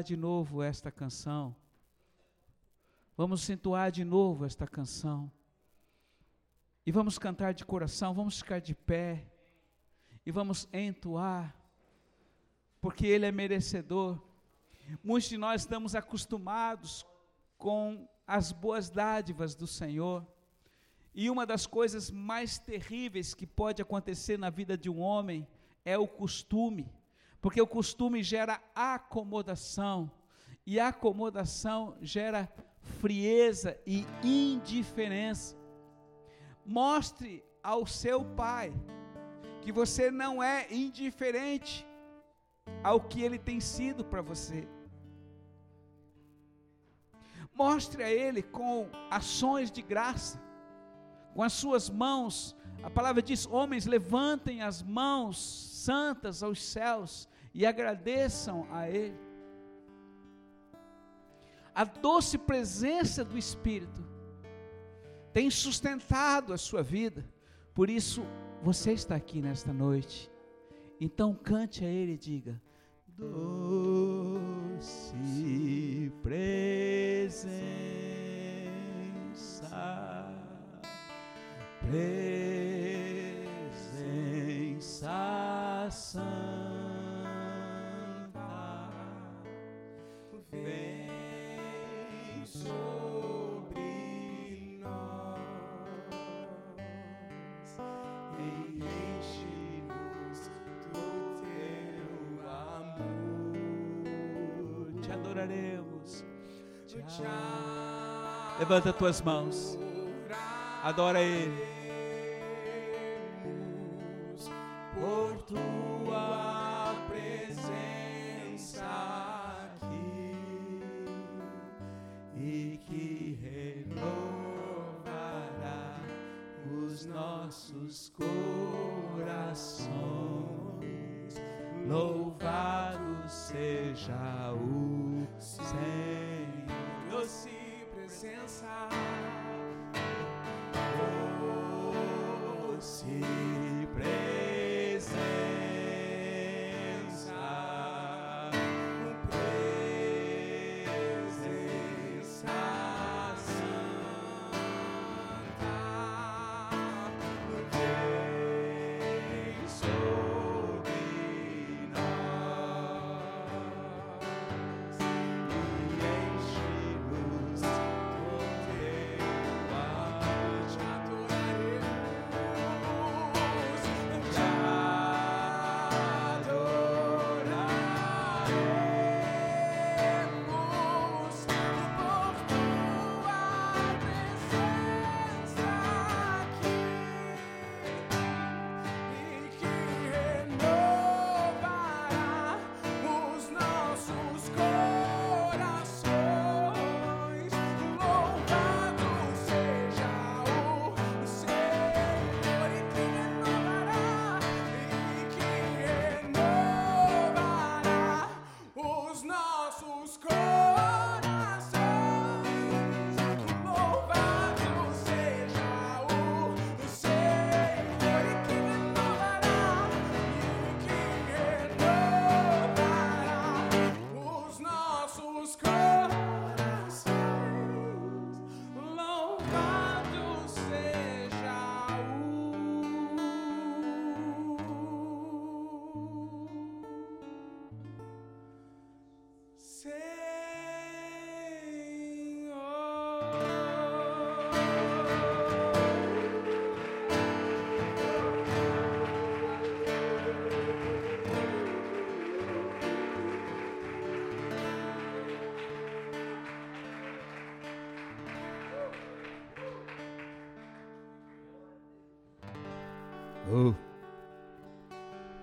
de novo esta canção. Vamos entoar de novo esta canção. E vamos cantar de coração, vamos ficar de pé. E vamos entoar, porque Ele é merecedor. Muitos de nós estamos acostumados com as boas dádivas do Senhor. E uma das coisas mais terríveis que pode acontecer na vida de um homem é o costume, porque o costume gera acomodação, e acomodação gera frieza e indiferença. Mostre ao seu pai que você não é indiferente ao que ele tem sido para você. Mostre a ele com ações de graça, com as suas mãos. A palavra diz: homens, levantem as mãos santas aos céus e agradeçam a ele a doce presença do Espírito tem sustentado a sua vida, por isso você está aqui nesta noite. Então cante a Ele e diga: Doce presença, presença santa. Levanta tuas mãos. Adora Ele. Por tua presença aqui e que renovará os nossos corações. Louvado seja o Senhor. Presença.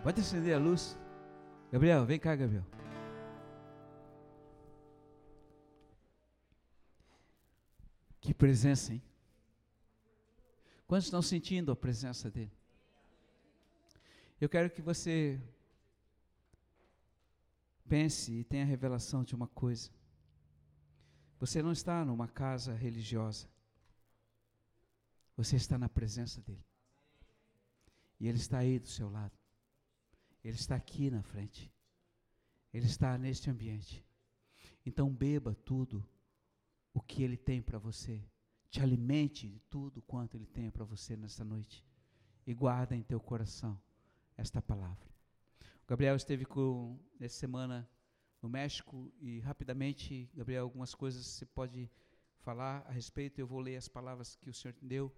Pode acender a luz. Gabriel, vem cá, Gabriel. Que presença, hein? Quantos estão sentindo a presença dele? Eu quero que você pense e tenha a revelação de uma coisa. Você não está numa casa religiosa. Você está na presença dele. E Ele está aí do seu lado. Ele está aqui na frente. Ele está neste ambiente. Então beba tudo o que Ele tem para você. Te alimente de tudo quanto Ele tem para você nesta noite. E guarda em teu coração esta palavra. O Gabriel esteve com, essa semana no México e rapidamente, Gabriel, algumas coisas você pode falar a respeito. Eu vou ler as palavras que o Senhor deu,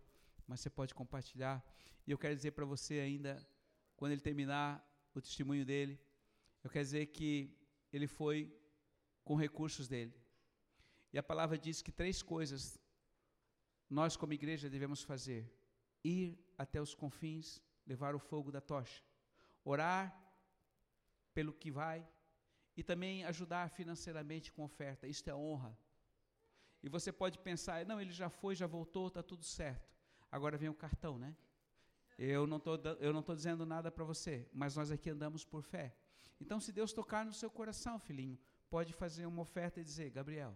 mas você pode compartilhar. E eu quero dizer para você ainda, quando ele terminar o testemunho dele, eu quero dizer que ele foi com recursos dele. E a palavra diz que três coisas nós, como igreja, devemos fazer: ir até os confins, levar o fogo da tocha, orar pelo que vai e também ajudar financeiramente com oferta. Isto é honra. E você pode pensar, não, ele já foi, já voltou, está tudo certo. Agora vem o cartão, né? Eu não tô, eu não estou dizendo nada para você, mas nós aqui andamos por fé. Então, se Deus tocar no seu coração, filhinho, pode fazer uma oferta e dizer, Gabriel,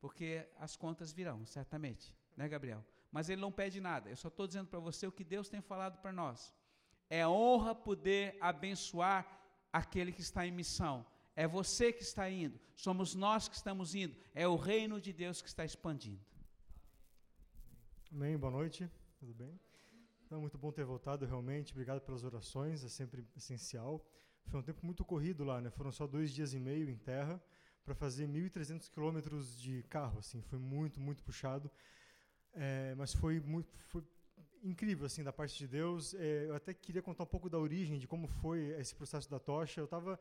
porque as contas virão, certamente, né, Gabriel? Mas ele não pede nada, eu só estou dizendo para você o que Deus tem falado para nós. É honra poder abençoar aquele que está em missão. É você que está indo, somos nós que estamos indo, é o reino de Deus que está expandindo. Amém, boa noite, tudo bem? Então, muito bom ter voltado, realmente, obrigado pelas orações, é sempre essencial. Foi um tempo muito corrido lá, né? Foram só dois dias e meio em terra para fazer 1.300 quilômetros de carro, assim, foi muito, muito puxado. É, mas foi muito, foi incrível, assim, da parte de Deus. É, eu até queria contar um pouco da origem, de como foi esse processo da tocha. Eu estava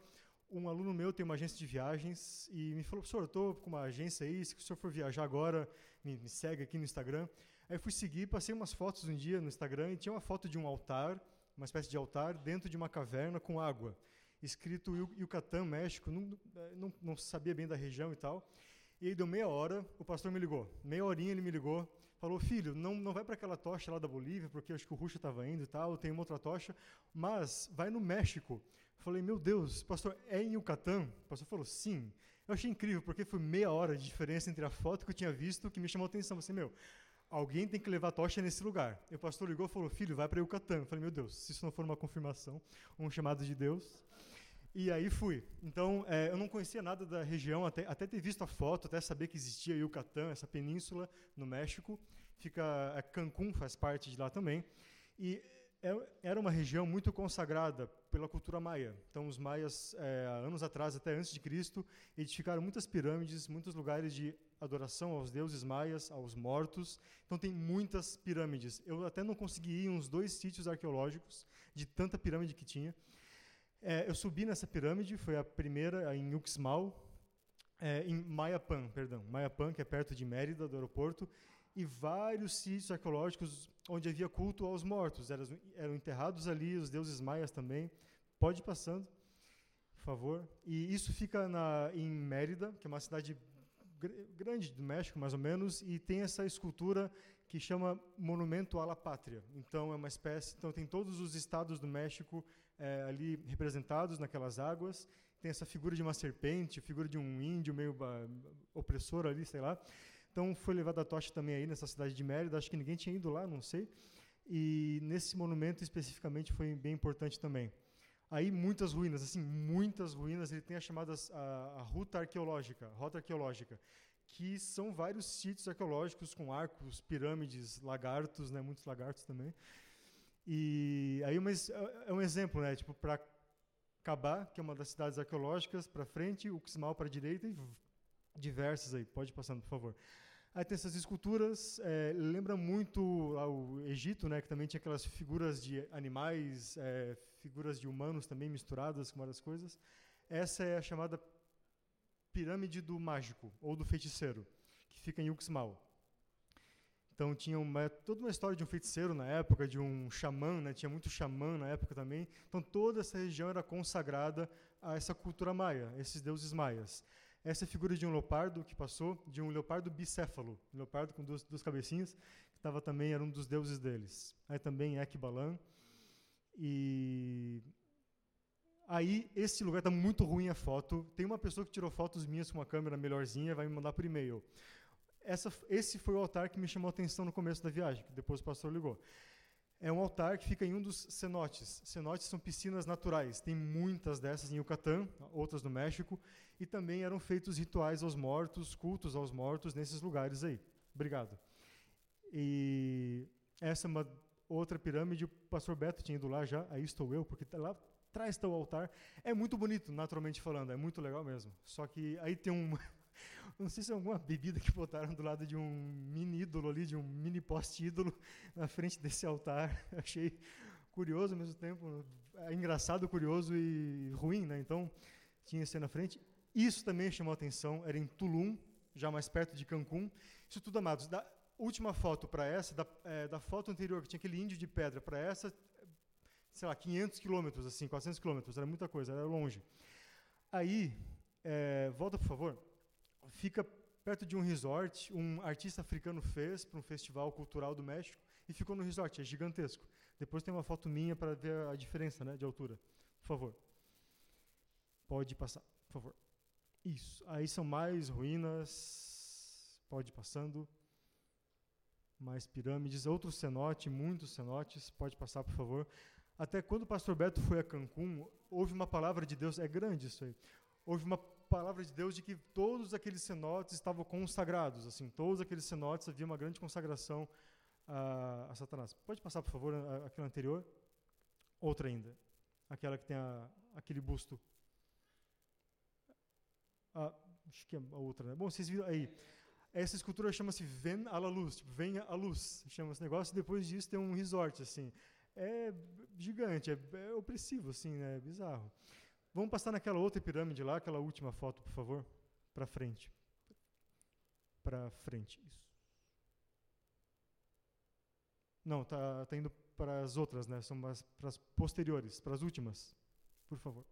um aluno meu tem uma agência de viagens e me falou, professor, eu estou com uma agência aí, se o senhor for viajar agora, me, me segue aqui no Instagram. Aí fui seguir, passei umas fotos um dia no Instagram e tinha uma foto de um altar, uma espécie de altar, dentro de uma caverna com água. Escrito Yucatán, México, não, não, não sabia bem da região e tal. E aí deu meia hora, o pastor me ligou. Meia horinha ele me ligou, falou, filho, não, não vai para aquela tocha lá da Bolívia, porque acho que o Ruxa estava indo e tal, tem uma outra tocha, mas vai no México. Falei, meu Deus, pastor, é em Yucatán? O pastor falou, sim. Eu achei incrível, porque foi meia hora de diferença entre a foto que eu tinha visto que me chamou a atenção. Você, meu, alguém tem que levar tocha nesse lugar. E o pastor ligou e falou, filho, vai para Yucatán. Eu falei, meu Deus, se isso não for uma confirmação, um chamado de Deus. E aí fui. Então, é, eu não conhecia nada da região, até, até ter visto a foto, até saber que existia Yucatán, essa península no México. Fica, é, Cancún faz parte de lá também. E é, era uma região muito consagrada pela cultura maia. Então, os maias, é, anos atrás, até antes de Cristo, edificaram muitas pirâmides, muitos lugares de adoração aos deuses maias, aos mortos. Então, tem muitas pirâmides. Eu até não consegui ir em uns dois sítios arqueológicos de tanta pirâmide que tinha. É, eu subi nessa pirâmide, foi a primeira em Uxmal, é, em Mayapan, perdão, Mayapan, que é perto de Mérida, do aeroporto, e vários sítios arqueológicos onde havia culto aos mortos. Eram, eram enterrados ali os deuses maias também. Pode ir passando, por favor. E isso fica na, em Mérida, que é uma cidade grande do México, mais ou menos, e tem essa escultura que chama Monumento à la Pátria. Então é uma espécie, então tem todos os estados do México é, ali representados naquelas águas. Tem essa figura de uma serpente, figura de um índio meio opressor ali, sei lá. Então foi levada a tocha também aí nessa cidade de Mérida, acho que ninguém tinha ido lá, não sei. E nesse monumento especificamente foi bem importante também. Aí muitas ruínas, assim, muitas ruínas, ele tem a chamada a, a ruta arqueológica, rota arqueológica, que são vários sítios arqueológicos com arcos, pirâmides, lagartos, né, muitos lagartos também. E aí mas é um exemplo, né, tipo para Cabá, que é uma das cidades arqueológicas, para frente, Uxmal para direita e diversas aí. Pode passando, por favor. Aí tem essas esculturas, é, lembra muito ao Egito, né, que também tinha aquelas figuras de animais, é, figuras de humanos também misturadas com várias coisas. Essa é a chamada pirâmide do mágico, ou do feiticeiro, que fica em Uxmal. Então tinha uma, toda uma história de um feiticeiro na época, de um xamã, né, tinha muito xamã na época também. Então toda essa região era consagrada a essa cultura maia, esses deuses maias. Essa é a figura de um leopardo que passou, de um leopardo bicéfalo, um leopardo com duas, duas cabecinhas, que estava também, era um dos deuses deles. Aí também Ekbalan. E aí esse lugar está muito ruim a foto. Tem uma pessoa que tirou fotos minhas com uma câmera melhorzinha, vai me mandar por e-mail. Essa, esse foi o altar que me chamou a atenção no começo da viagem, que depois o pastor ligou. É um altar que fica em um dos cenotes. Cenotes são piscinas naturais. Tem muitas dessas em Yucatán, outras no México, e também eram feitos rituais aos mortos, cultos aos mortos nesses lugares aí. Obrigado. E essa é uma outra pirâmide, o pastor Beto tinha ido lá já, aí estou eu, porque tá lá atrás está o altar. É muito bonito, naturalmente falando, é muito legal mesmo. Só que aí tem um, não sei se é alguma bebida que botaram do lado de um mini ídolo ali, de um mini poste ídolo na frente desse altar. Achei curioso ao mesmo tempo, é engraçado, curioso e ruim, né? Então, tinha esse na frente. Isso também chamou atenção, era em Tulum, já mais perto de Cancún. Isso tudo, amados, da última foto para essa, da, é, da foto anterior, que tinha aquele índio de pedra, para essa, sei lá, 500 quilômetros, assim, 400 quilômetros, era muita coisa, era longe. Aí, é, volta, por favor fica perto de um resort, um artista africano fez para um festival cultural do México e ficou no resort, é gigantesco. Depois tem uma foto minha para ver a diferença né, de altura. Por favor. Pode passar, por favor. Isso. Aí são mais ruínas. Pode ir passando. Mais pirâmides, outro cenote, muitos cenotes. Pode passar, por favor. Até quando o pastor Beto foi a Cancún, houve uma palavra de Deus, é grande isso aí. Houve uma palavra de Deus de que todos aqueles cenotes estavam consagrados, assim, todos aqueles cenotes havia uma grande consagração a, a Satanás. Pode passar, por favor, aquela anterior? Outra ainda, aquela que tem a, aquele busto. Ah, acho que é a outra, né? Bom, vocês viram aí. Essa escultura chama-se Ven à la Luz, tipo, venha à luz, chama esse negócio. E depois disso tem um resort, assim. É gigante, é, é opressivo, assim, né? É bizarro. Vamos passar naquela outra pirâmide lá, aquela última foto, por favor. Para frente. Para frente. Isso. Não, tá, tá indo para as outras, né? São para as posteriores, para as últimas. Por favor.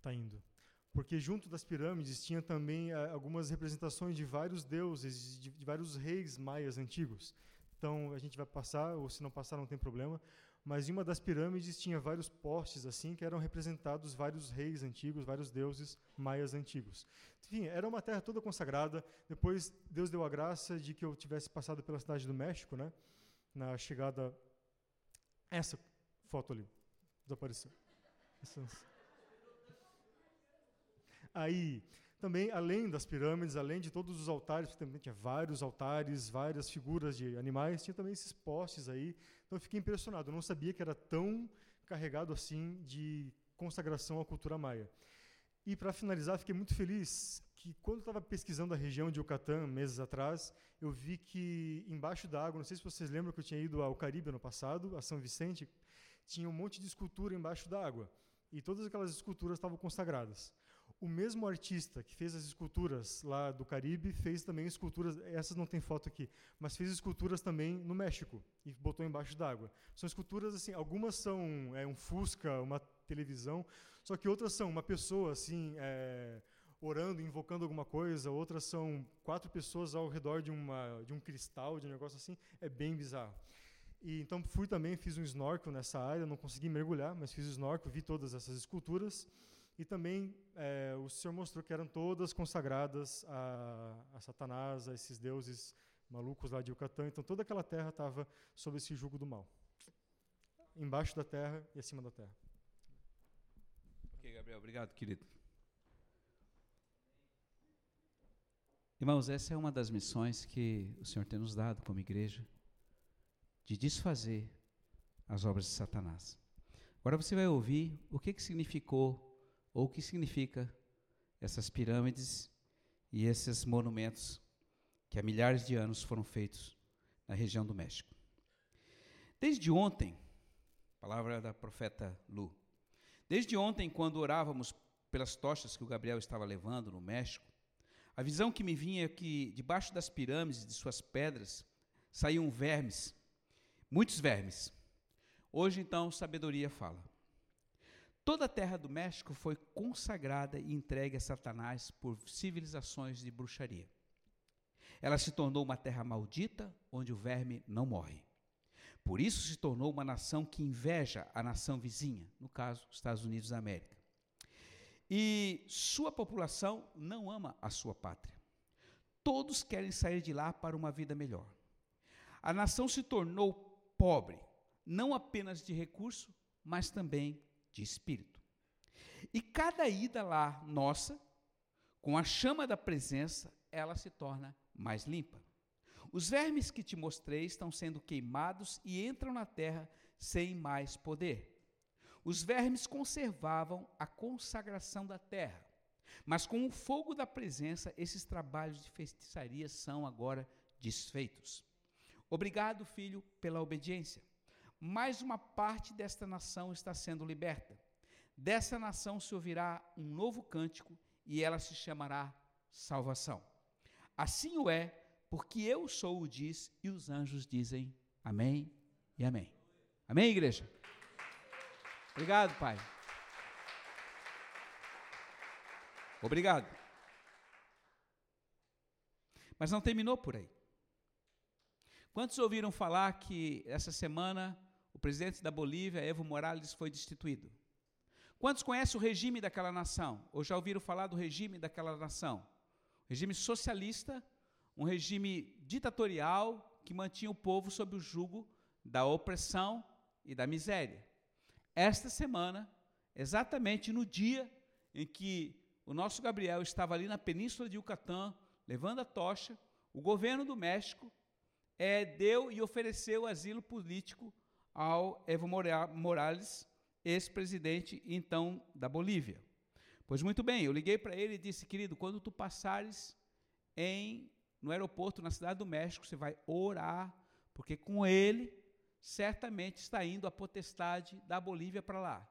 Tá indo. Porque junto das pirâmides tinha também ah, algumas representações de vários deuses, de, de vários reis maias antigos. Então a gente vai passar, ou se não passar não tem problema mas em uma das pirâmides tinha vários postes assim que eram representados vários reis antigos, vários deuses maias antigos. Enfim, era uma terra toda consagrada. Depois Deus deu a graça de que eu tivesse passado pela cidade do México, né? Na chegada essa foto ali desapareceu. Aí também, além das pirâmides, além de todos os altares, também tinha vários altares, várias figuras de animais, tinha também esses postes aí. Então eu fiquei impressionado, eu não sabia que era tão carregado assim de consagração à cultura maia. E para finalizar, fiquei muito feliz que quando estava pesquisando a região de Yucatán meses atrás, eu vi que embaixo da água, não sei se vocês lembram que eu tinha ido ao Caribe ano passado, a São Vicente, tinha um monte de escultura embaixo da água. E todas aquelas esculturas estavam consagradas. O mesmo artista que fez as esculturas lá do Caribe fez também esculturas, essas não tem foto aqui, mas fez esculturas também no México e botou embaixo d'água. São esculturas assim, algumas são é, um fusca, uma televisão, só que outras são uma pessoa assim é, orando, invocando alguma coisa, outras são quatro pessoas ao redor de uma de um cristal, de um negócio assim, é bem bizarro. E então fui também, fiz um snorkel nessa área, não consegui mergulhar, mas fiz o snorkel, vi todas essas esculturas. E também é, o Senhor mostrou que eram todas consagradas a, a, Satanás, a esses deuses malucos lá de Yucatán. Então toda aquela terra estava sob esse jugo do mal. Embaixo da terra e acima da terra. Ok, Gabriel, obrigado, querido. Irmãos, essa é uma das missões que o Senhor tem nos dado como igreja, de desfazer as obras de Satanás. Agora você vai ouvir o que, que significou ou o que significa essas pirâmides e esses monumentos que há milhares de anos foram feitos na região do México. Desde ontem, palavra da profeta Lu, desde ontem, quando orávamos pelas tochas que o Gabriel estava levando no México, a visão que me vinha é que debaixo das pirâmides, de suas pedras, saíam vermes, muitos vermes. Hoje, então, sabedoria fala. Toda a terra do México foi consagrada e entregue a Satanás por civilizações de bruxaria. Ela se tornou uma terra maldita, onde o verme não morre. Por isso se tornou uma nação que inveja a nação vizinha, no caso, os Estados Unidos da América. E sua população não ama a sua pátria. Todos querem sair de lá para uma vida melhor. a nação se tornou pobre, não apenas de recurso, mas também de espírito. E cada ida lá nossa, com a chama da presença, ela se torna mais limpa. Os vermes que te mostrei estão sendo queimados e entram na terra sem mais poder. Os vermes conservavam a consagração da terra, mas com o fogo da presença, esses trabalhos de feitiçaria são agora desfeitos. Obrigado, filho, pela obediência. Mais uma parte desta nação está sendo liberta. Dessa nação se ouvirá um novo cântico e ela se chamará salvação. Assim o é, porque eu sou o diz e os anjos dizem amém e amém. Amém, igreja? Obrigado, Pai. Obrigado. Mas não terminou por aí. Quantos ouviram falar que essa semana o presidente da Bolívia, Evo Morales, foi destituído? Quantos conhecem o regime daquela nação? Ou já ouviram falar do regime daquela nação? Regime socialista, um regime ditatorial que mantinha o povo sob o jugo da opressão e da miséria. Esta semana, exatamente no dia em que o nosso Gabriel estava ali na península de Yucatán, levando a tocha, o governo do México é, deu e ofereceu asilo político ao Evo Morales, ex-presidente então da Bolívia. Pois muito bem, eu liguei para ele e disse, querido, quando tu passares em no aeroporto na cidade do México, você vai orar, porque com ele certamente está indo a potestade da Bolívia para lá.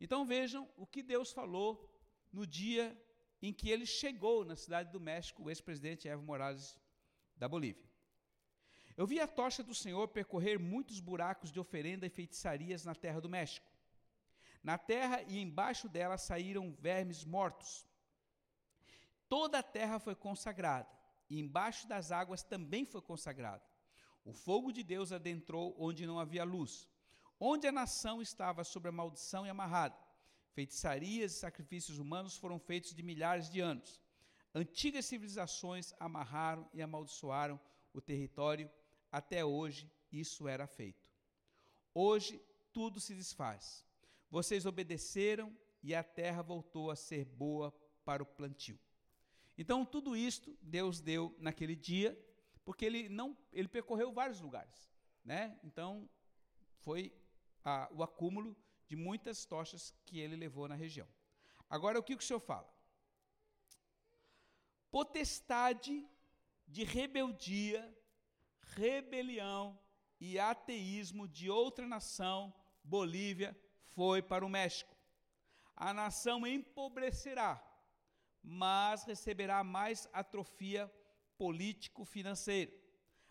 Então vejam o que Deus falou no dia em que ele chegou na cidade do México, o ex-presidente Evo Morales da Bolívia. Eu vi a tocha do Senhor percorrer muitos buracos de oferenda e feitiçarias na terra do México. Na terra e embaixo dela saíram vermes mortos. Toda a terra foi consagrada, e embaixo das águas também foi consagrada. O fogo de Deus adentrou onde não havia luz, onde a nação estava sob a maldição e amarrada. Feitiçarias e sacrifícios humanos foram feitos de milhares de anos. Antigas civilizações amarraram e amaldiçoaram o território até hoje isso era feito. Hoje tudo se desfaz. Vocês obedeceram e a terra voltou a ser boa para o plantio. Então tudo isto Deus deu naquele dia, porque ele não ele percorreu vários lugares, né? Então foi a, o acúmulo de muitas tochas que ele levou na região. Agora o que o senhor fala? Potestade de rebeldia rebelião e ateísmo de outra nação, Bolívia, foi para o México. A nação empobrecerá, mas receberá mais atrofia político-financeira.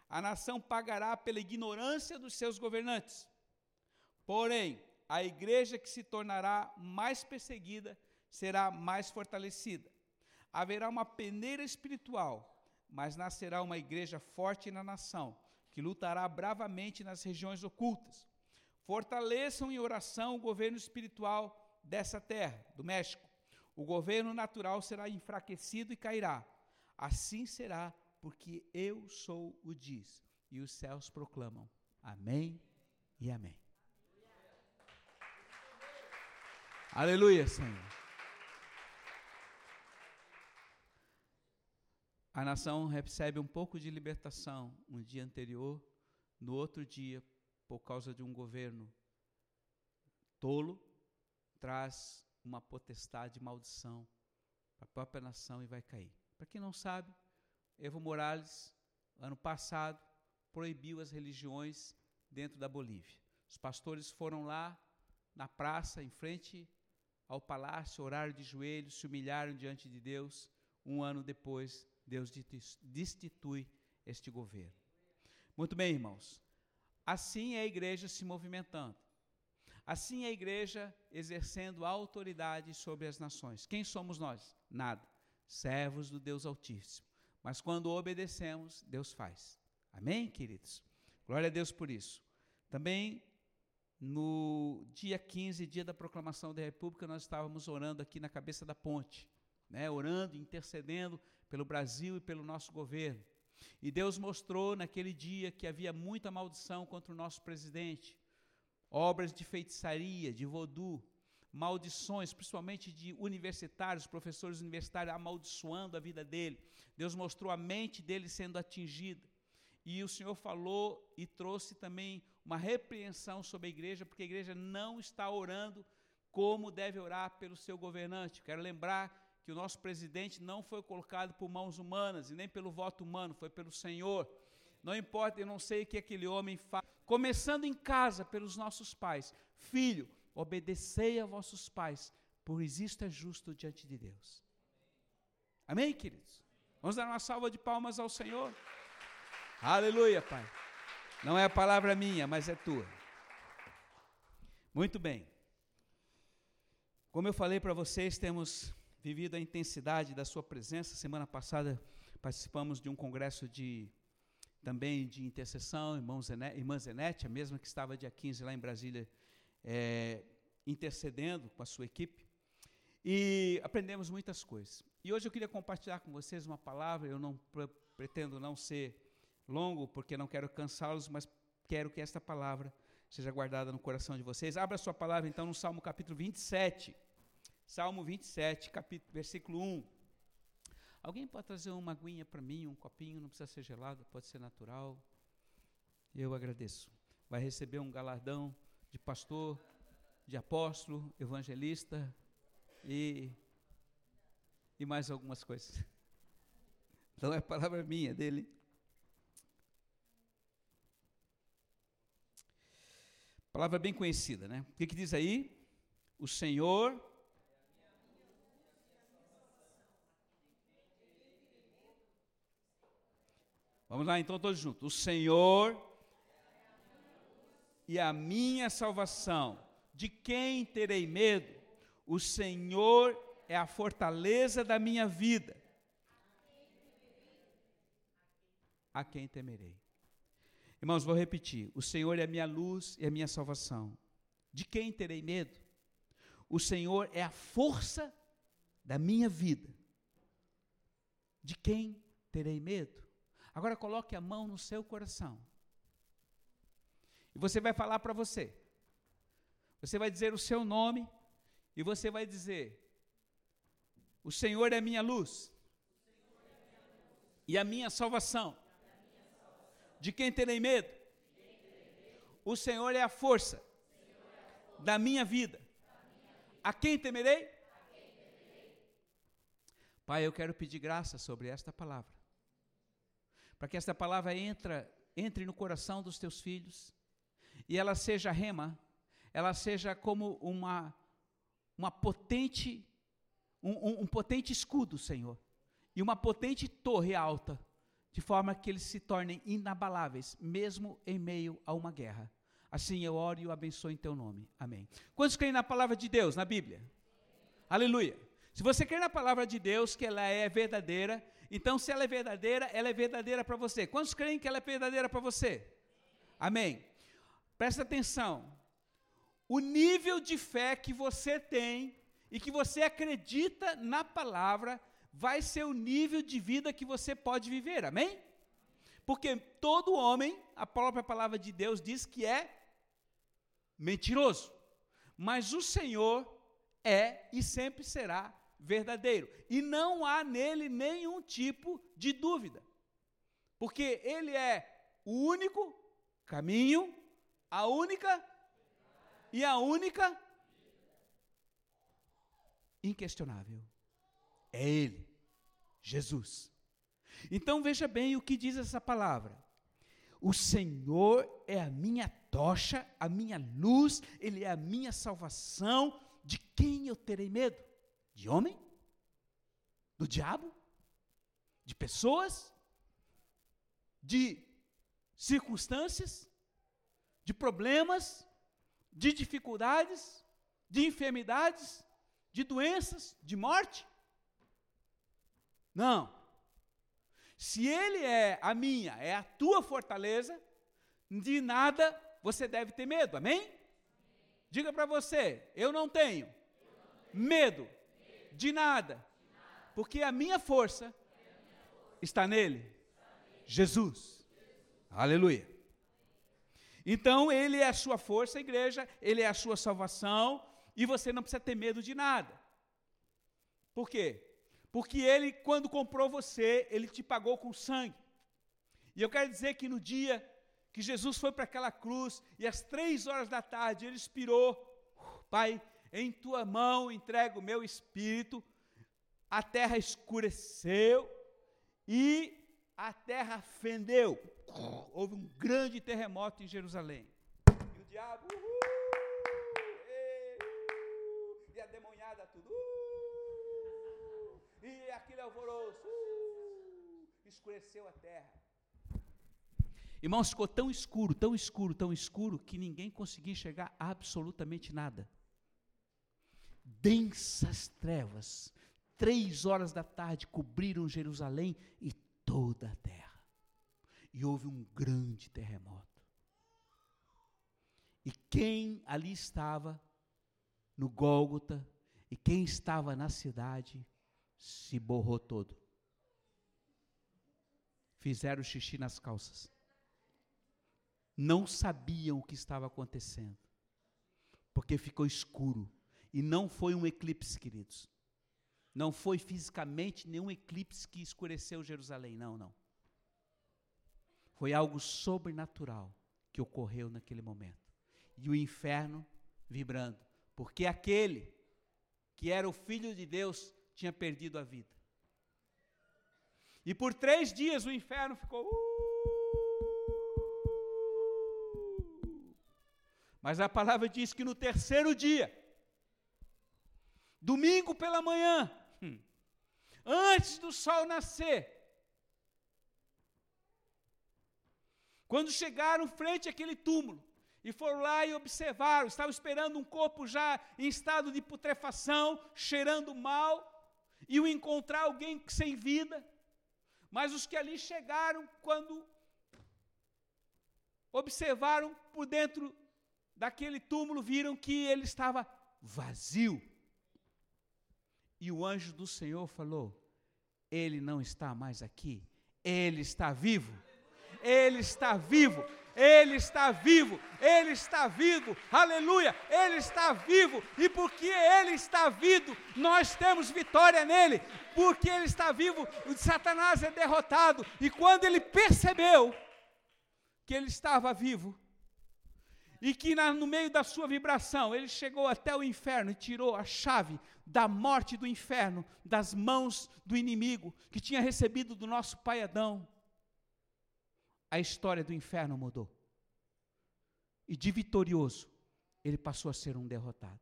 A nação pagará pela ignorância dos seus governantes. Porém, a igreja que se tornará mais perseguida será mais fortalecida. Haverá uma peneira espiritual mas nascerá uma igreja forte na nação, que lutará bravamente nas regiões ocultas. Fortaleçam em oração o governo espiritual dessa terra, do México. O governo natural será enfraquecido e cairá. Assim será, porque eu sou o diz. E os céus proclamam: Amém e Amém. Aleluia, Senhor. A nação recebe um pouco de libertação um dia anterior, no outro dia, por causa de um governo tolo, traz uma potestade de maldição para a própria nação e vai cair. Para quem não sabe, Evo Morales, ano passado, proibiu as religiões dentro da Bolívia. Os pastores foram lá na praça, em frente ao palácio, oraram de joelhos, se humilharam diante de Deus. Um ano depois, Deus destitui este governo. Muito bem, irmãos. Assim é a igreja se movimentando. Assim é a igreja exercendo autoridade sobre as nações. Quem somos nós? Nada. Servos do Deus Altíssimo. Mas quando obedecemos, Deus faz. Amém, queridos? Glória a Deus por isso. Também no dia 15, dia da proclamação da República, nós estávamos orando aqui na cabeça da ponte, né, orando, intercedendo pelo Brasil e pelo nosso governo. E Deus mostrou naquele dia que havia muita maldição contra o nosso presidente, obras de feitiçaria, de vodu, maldições, principalmente de universitários, professores universitários amaldiçoando a vida dele. Deus mostrou a mente dele sendo atingida. E o Senhor falou e trouxe também uma repreensão sobre a igreja, porque a igreja não está orando como deve orar pelo seu governante. Quero lembrar que o nosso presidente não foi colocado por mãos humanas e nem pelo voto humano, foi pelo Senhor. Não importa, eu não sei o que aquele homem faz. Começando em casa, pelos nossos pais. Filho, obedecei a vossos pais, pois isto é justo diante de Deus. Amém, queridos? Vamos dar uma salva de palmas ao Senhor. Aleluia, Pai. Não é a palavra minha, mas é tua. Muito bem. Como eu falei para vocês, temos vivido a intensidade da sua presença. Semana passada participamos de um congresso de também de intercessão, irmão Zenet, irmã Zenete, a mesma que estava dia 15 lá em Brasília, é, intercedendo com a sua equipe. E aprendemos muitas coisas. E hoje eu queria compartilhar com vocês uma palavra, eu não pretendo não ser longo, porque não quero cansá-los, mas quero que esta palavra seja guardada no coração de vocês. Abra sua palavra então no Salmo capítulo 27. Salmo 27, capítulo, versículo 1. Alguém pode trazer uma aguinha para mim, um copinho, não precisa ser gelado, pode ser natural. Eu agradeço. Vai receber um galardão de pastor, de apóstolo, evangelista e, e mais algumas coisas. Não é palavra minha, é dele. Palavra bem conhecida, né? O que, que diz aí? O Senhor Vamos lá então todos juntos. O Senhor e a minha salvação. De quem terei medo? O Senhor é a fortaleza da minha vida. A quem temerei? Irmãos, vou repetir. O Senhor é a minha luz e a minha salvação. De quem terei medo? O Senhor é a força da minha vida. De quem terei medo? Agora coloque a mão no seu coração. E você vai falar para você. Você vai dizer o seu nome e você vai dizer: O Senhor é minha luz e a minha salvação. De quem terei medo? O Senhor é a força da minha vida. A quem temerei? Pai, eu quero pedir graça sobre esta palavra para que esta palavra entra, entre no coração dos teus filhos e ela seja rema, ela seja como uma, uma potente, um, um, um potente escudo, Senhor, e uma potente torre alta, de forma que eles se tornem inabaláveis, mesmo em meio a uma guerra. Assim eu oro e o abençoo em teu nome. Amém. Quantos creem na palavra de Deus, na Bíblia? Aleluia. Se você crê na palavra de Deus, que ela é verdadeira, então, se ela é verdadeira, ela é verdadeira para você. Quantos creem que ela é verdadeira para você? Amém. Presta atenção. O nível de fé que você tem e que você acredita na palavra vai ser o nível de vida que você pode viver. Amém? Porque todo homem, a própria palavra de Deus diz que é mentiroso. Mas o Senhor é e sempre será verdadeiro. E não há nele nenhum tipo de dúvida. Porque ele é o único caminho, a única e a única inquestionável. É ele, Jesus. Então veja bem o que diz essa palavra. O Senhor é a minha tocha, a minha luz, Ele é a minha salvação. De quem eu terei medo? De homem? Do diabo? De pessoas? De circunstâncias? De problemas? De dificuldades? De enfermidades? De doenças? De morte? Não. Se ele é a minha, é a tua fortaleza, de nada você deve ter medo, amém? Diga para você, eu não tenho medo de nada, porque a minha força está nele. Jesus. Aleluia. Então, Ele é a sua força, igreja, Ele é a sua salvação, e você não precisa ter medo de nada. Por quê? Porque Ele, quando comprou você, Ele te pagou com sangue. E eu quero dizer que no dia que Jesus foi para aquela cruz, e às três horas da tarde, Ele expirou, Pai, em tua mão entrego o meu espírito, a terra escureceu e a terra fendeu. Houve um grande terremoto em Jerusalém. E o diabo, uhul, e, e a demonhada tudo, uh, e aquele alvoroço, uh, escureceu a terra. Irmãos, ficou tão escuro, tão escuro, tão escuro, que ninguém conseguia enxergar absolutamente nada densas trevas, três horas da tarde, cobriram Jerusalém e toda a terra. E houve um grande terremoto. E quem ali estava, no Gólgota, e quem estava na cidade, se borrou todo. Fizeram xixi nas calças. Não sabiam o que estava acontecendo, porque ficou escuro e não foi um eclipse, queridos. Não foi fisicamente nenhum eclipse que escureceu Jerusalém, não, não. Foi algo sobrenatural que ocorreu naquele momento. E o inferno vibrando, porque aquele que era o filho de Deus tinha perdido a vida. E por três dias o inferno ficou. Uh, mas a palavra diz que no terceiro dia, domingo pela manhã, hum, antes do sol nascer, quando chegaram frente àquele túmulo, e foram lá e observaram, estavam esperando um corpo já em estado de putrefação, cheirando mal, e o encontrar alguém sem vida. Mas os que ali chegaram, quando observaram por dentro daquele túmulo, viram que ele estava vazio. E o anjo do Senhor falou: Ele não está mais aqui, ele está vivo. Ele está vivo. Ele está vivo, Ele está vivo, aleluia, Ele está vivo, e porque Ele está vivo, nós temos vitória nele, porque Ele está vivo, o Satanás é derrotado, e quando ele percebeu que ele estava vivo, e que na, no meio da sua vibração ele chegou até o inferno e tirou a chave da morte do inferno das mãos do inimigo que tinha recebido do nosso pai Adão. A história do inferno mudou. E de vitorioso, ele passou a ser um derrotado.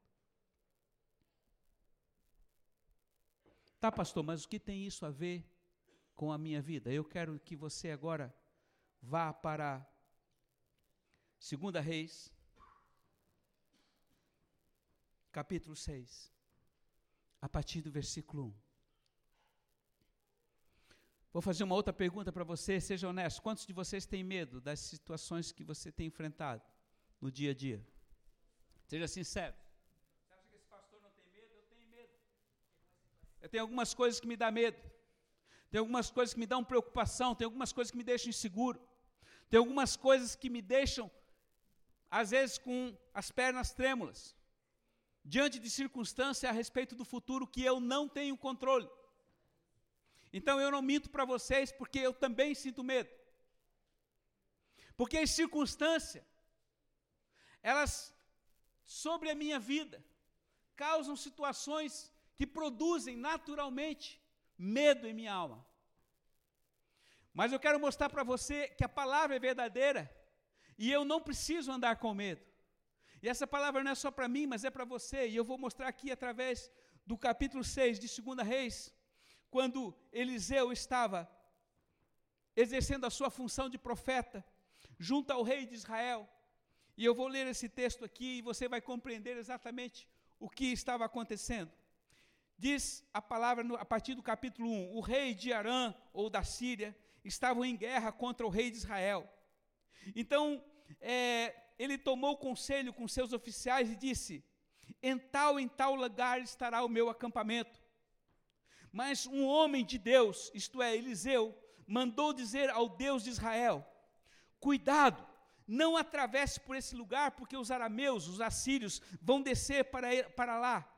Tá, pastor, mas o que tem isso a ver com a minha vida? Eu quero que você agora vá para Segunda Reis, capítulo 6, a partir do versículo 1. Vou fazer uma outra pergunta para você, seja honesto. Quantos de vocês têm medo das situações que você tem enfrentado no dia a dia? Seja sincero. Você acha que esse pastor não tem medo? Eu tenho medo. Eu tenho algumas coisas que me dão medo. Tem algumas coisas que me dão preocupação, tem algumas coisas que me deixam inseguro. Tem algumas coisas que me deixam às vezes com as pernas trêmulas, diante de circunstâncias a respeito do futuro que eu não tenho controle. Então eu não minto para vocês porque eu também sinto medo. Porque as circunstâncias, elas, sobre a minha vida, causam situações que produzem naturalmente medo em minha alma. Mas eu quero mostrar para você que a palavra é verdadeira e eu não preciso andar com medo. E essa palavra não é só para mim, mas é para você. E eu vou mostrar aqui através do capítulo 6 de 2 Reis, quando Eliseu estava exercendo a sua função de profeta junto ao rei de Israel. E eu vou ler esse texto aqui e você vai compreender exatamente o que estava acontecendo. Diz a palavra a partir do capítulo 1: o rei de Arã, ou da Síria, estava em guerra contra o rei de Israel. Então, é, ele tomou conselho com seus oficiais e disse: Em tal, em tal lugar estará o meu acampamento. Mas um homem de Deus, isto é, Eliseu, mandou dizer ao Deus de Israel: Cuidado, não atravesse por esse lugar, porque os arameus, os assírios, vão descer para, para lá.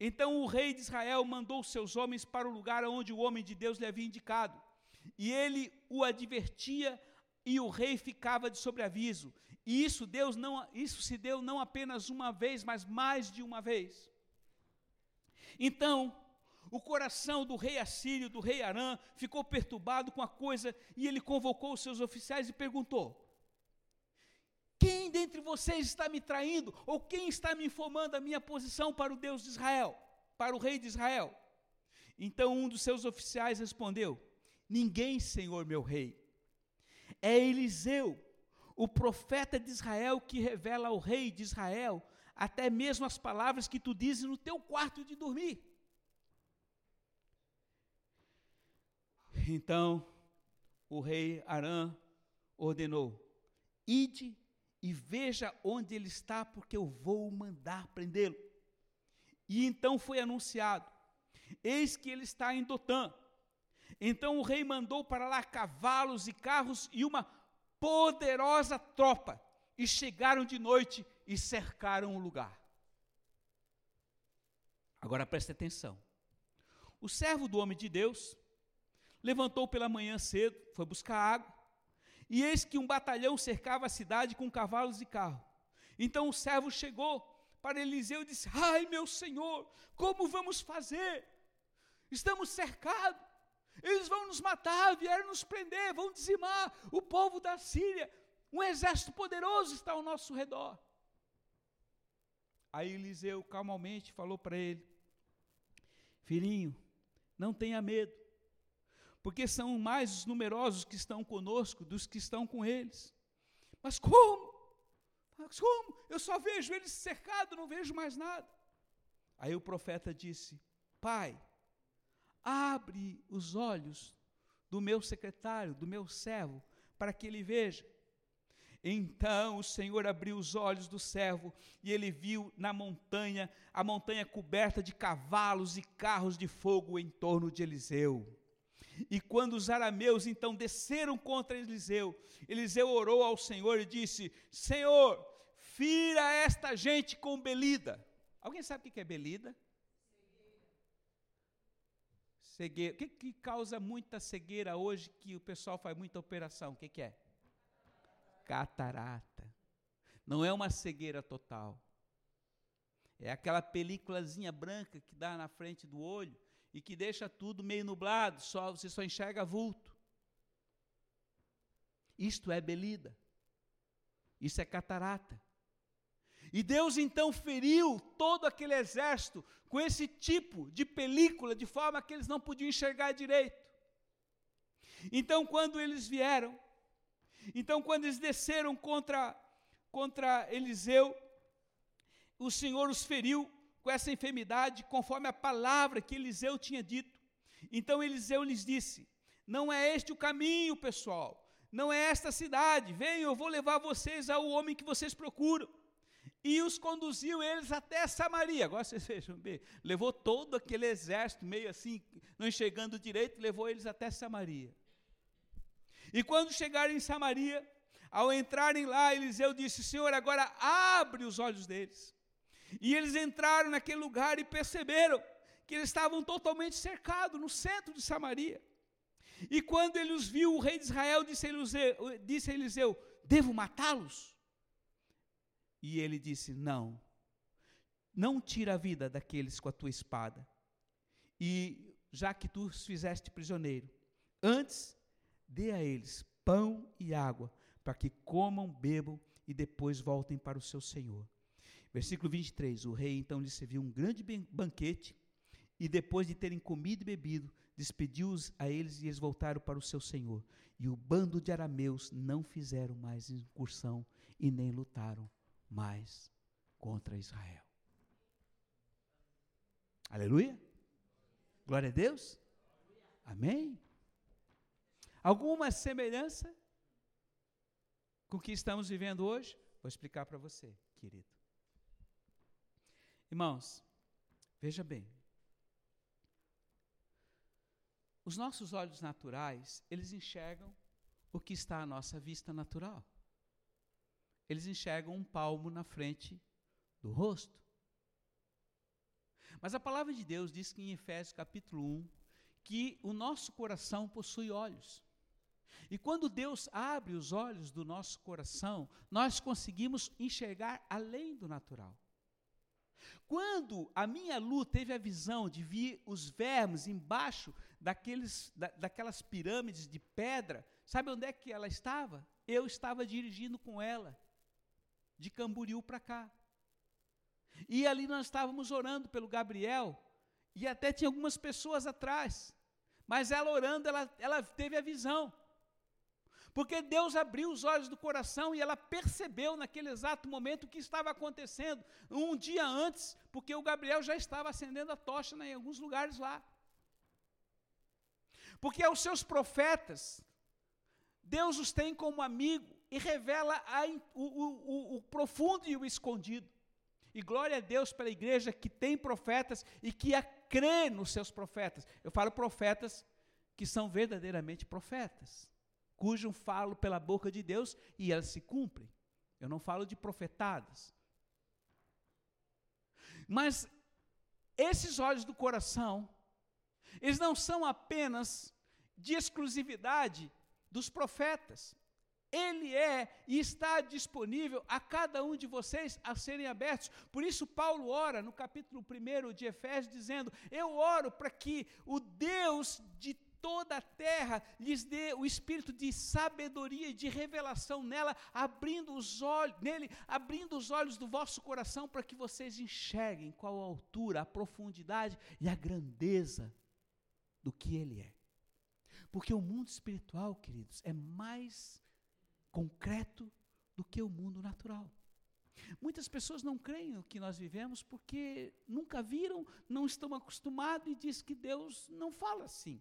Então o rei de Israel mandou seus homens para o lugar onde o homem de Deus lhe havia indicado. E ele o advertia e o rei ficava de sobreaviso. E isso Deus não, isso se deu não apenas uma vez, mas mais de uma vez. Então, o coração do rei assírio, do rei Arã, ficou perturbado com a coisa e ele convocou os seus oficiais e perguntou: Quem dentre vocês está me traindo? Ou quem está me informando a minha posição para o Deus de Israel, para o rei de Israel? Então um dos seus oficiais respondeu: Ninguém, senhor meu rei. É Eliseu, o profeta de Israel, que revela ao rei de Israel até mesmo as palavras que tu dizes no teu quarto de dormir. Então o rei Arã ordenou: Ide e veja onde ele está, porque eu vou mandar prendê-lo. E então foi anunciado: Eis que ele está em Dotã. Então o rei mandou para lá cavalos e carros e uma poderosa tropa, e chegaram de noite e cercaram o lugar. Agora preste atenção. O servo do homem de Deus levantou pela manhã cedo, foi buscar água, e eis que um batalhão cercava a cidade com cavalos e carro. Então o servo chegou para Eliseu e disse: Ai, meu senhor, como vamos fazer? Estamos cercados, eles vão nos matar, vieram nos prender, vão dizimar o povo da Síria. Um exército poderoso está ao nosso redor. Aí Eliseu calmamente falou para ele: Filhinho, não tenha medo porque são mais os numerosos que estão conosco dos que estão com eles. Mas como? Mas como? Eu só vejo eles cercados, não vejo mais nada. Aí o profeta disse: Pai, abre os olhos do meu secretário, do meu servo, para que ele veja. Então o Senhor abriu os olhos do servo e ele viu na montanha, a montanha coberta de cavalos e carros de fogo em torno de Eliseu. E quando os arameus então desceram contra Eliseu, Eliseu orou ao Senhor e disse: Senhor, fira esta gente com belida. Alguém sabe o que é belida? Cegueira. O que, que causa muita cegueira hoje que o pessoal faz muita operação? O que, que é? Catarata. Não é uma cegueira total. É aquela películazinha branca que dá na frente do olho e que deixa tudo meio nublado, só você só enxerga vulto. Isto é belida. Isso é catarata. E Deus então feriu todo aquele exército com esse tipo de película, de forma que eles não podiam enxergar direito. Então, quando eles vieram, então, quando eles desceram contra, contra Eliseu, o Senhor os feriu com essa enfermidade, conforme a palavra que Eliseu tinha dito. Então Eliseu lhes disse: Não é este o caminho, pessoal, não é esta cidade, venham, eu vou levar vocês ao homem que vocês procuram. E os conduziu eles até Samaria. Agora vocês vejam bem, levou todo aquele exército, meio assim, não enxergando direito, levou eles até Samaria. E quando chegaram em Samaria, ao entrarem lá, Eliseu disse: Senhor, agora abre os olhos deles. E eles entraram naquele lugar e perceberam que eles estavam totalmente cercados no centro de Samaria. E quando ele os viu, o rei de Israel disse a Eliseu: disse a Eliseu Devo matá-los? E ele disse: Não, não tira a vida daqueles com a tua espada. E já que tu os fizeste prisioneiro, antes dê a eles pão e água, para que comam, bebam e depois voltem para o seu senhor. Versículo 23: O rei então lhe serviu um grande banquete, e depois de terem comido e bebido, despediu-os a eles e eles voltaram para o seu senhor. E o bando de arameus não fizeram mais incursão e nem lutaram mais contra Israel. Aleluia? Glória a Deus? Amém? Alguma semelhança com o que estamos vivendo hoje? Vou explicar para você, querido. Irmãos, veja bem. Os nossos olhos naturais, eles enxergam o que está à nossa vista natural. Eles enxergam um palmo na frente do rosto. Mas a palavra de Deus diz que em Efésios capítulo 1 que o nosso coração possui olhos. E quando Deus abre os olhos do nosso coração, nós conseguimos enxergar além do natural. Quando a minha Lu teve a visão de vir os vermes embaixo daqueles, da, daquelas pirâmides de pedra, sabe onde é que ela estava? Eu estava dirigindo com ela, de Camboriú para cá. E ali nós estávamos orando pelo Gabriel, e até tinha algumas pessoas atrás, mas ela orando, ela, ela teve a visão. Porque Deus abriu os olhos do coração e ela percebeu naquele exato momento o que estava acontecendo, um dia antes, porque o Gabriel já estava acendendo a tocha né, em alguns lugares lá. Porque aos seus profetas, Deus os tem como amigo e revela a, o, o, o profundo e o escondido. E glória a Deus pela igreja que tem profetas e que a crê nos seus profetas. Eu falo profetas que são verdadeiramente profetas cujo falo pela boca de Deus e elas se cumprem. Eu não falo de profetadas. Mas esses olhos do coração, eles não são apenas de exclusividade dos profetas. Ele é e está disponível a cada um de vocês a serem abertos. Por isso, Paulo ora no capítulo 1 de Efésios, dizendo: Eu oro para que o Deus de toda a terra lhes dê o espírito de sabedoria e de revelação nela, abrindo os olhos nele, abrindo os olhos do vosso coração para que vocês enxerguem qual a altura, a profundidade e a grandeza do que ele é. Porque o mundo espiritual, queridos, é mais concreto do que o mundo natural. Muitas pessoas não creem no que nós vivemos porque nunca viram, não estão acostumados e diz que Deus não fala assim.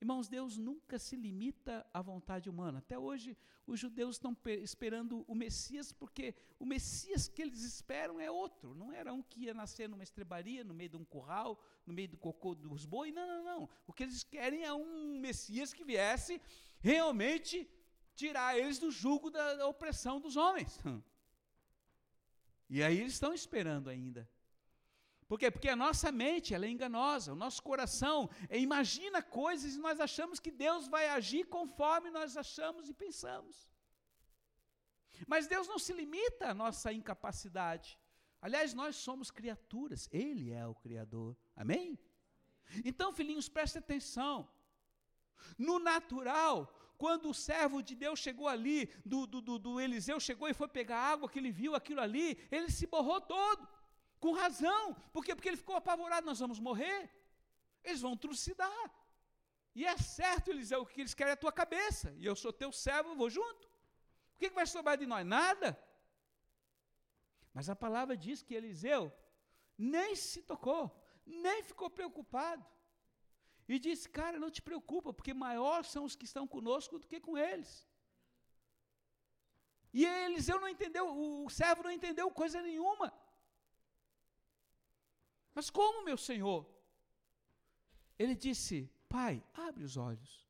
Irmãos, Deus nunca se limita à vontade humana. Até hoje, os judeus estão esperando o Messias, porque o Messias que eles esperam é outro. Não era um que ia nascer numa estrebaria, no meio de um curral, no meio do cocô dos bois. Não, não, não. O que eles querem é um Messias que viesse realmente tirar eles do jugo da, opressão dos homens. E aí eles estão esperando ainda. Por quê? Porque a nossa mente ela é enganosa, o nosso coração é, imagina coisas e nós achamos que Deus vai agir conforme nós achamos e pensamos. Mas Deus não se limita à nossa incapacidade. Aliás, nós somos criaturas, Ele é o Criador. Amém? Então, filhinhos, preste atenção. No natural, quando o servo de Deus chegou ali, do, do, do, do Eliseu chegou e foi pegar água, que ele viu aquilo ali, ele se borrou todo. Com razão. Por quê? Porque ele ficou apavorado, nós vamos morrer. Eles vão trucidar. E é certo, Eliseu, que eles querem a tua cabeça. E eu sou teu servo, eu vou junto. O que, que vai sobrar de nós? Nada. Mas a palavra diz que Eliseu nem se tocou, nem ficou preocupado. E disse, cara, não te preocupa, porque maior são os que estão conosco do que com eles. E Eliseu não entendeu, o servo não entendeu coisa nenhuma. Mas como, meu senhor? Ele disse: Pai, abre os olhos.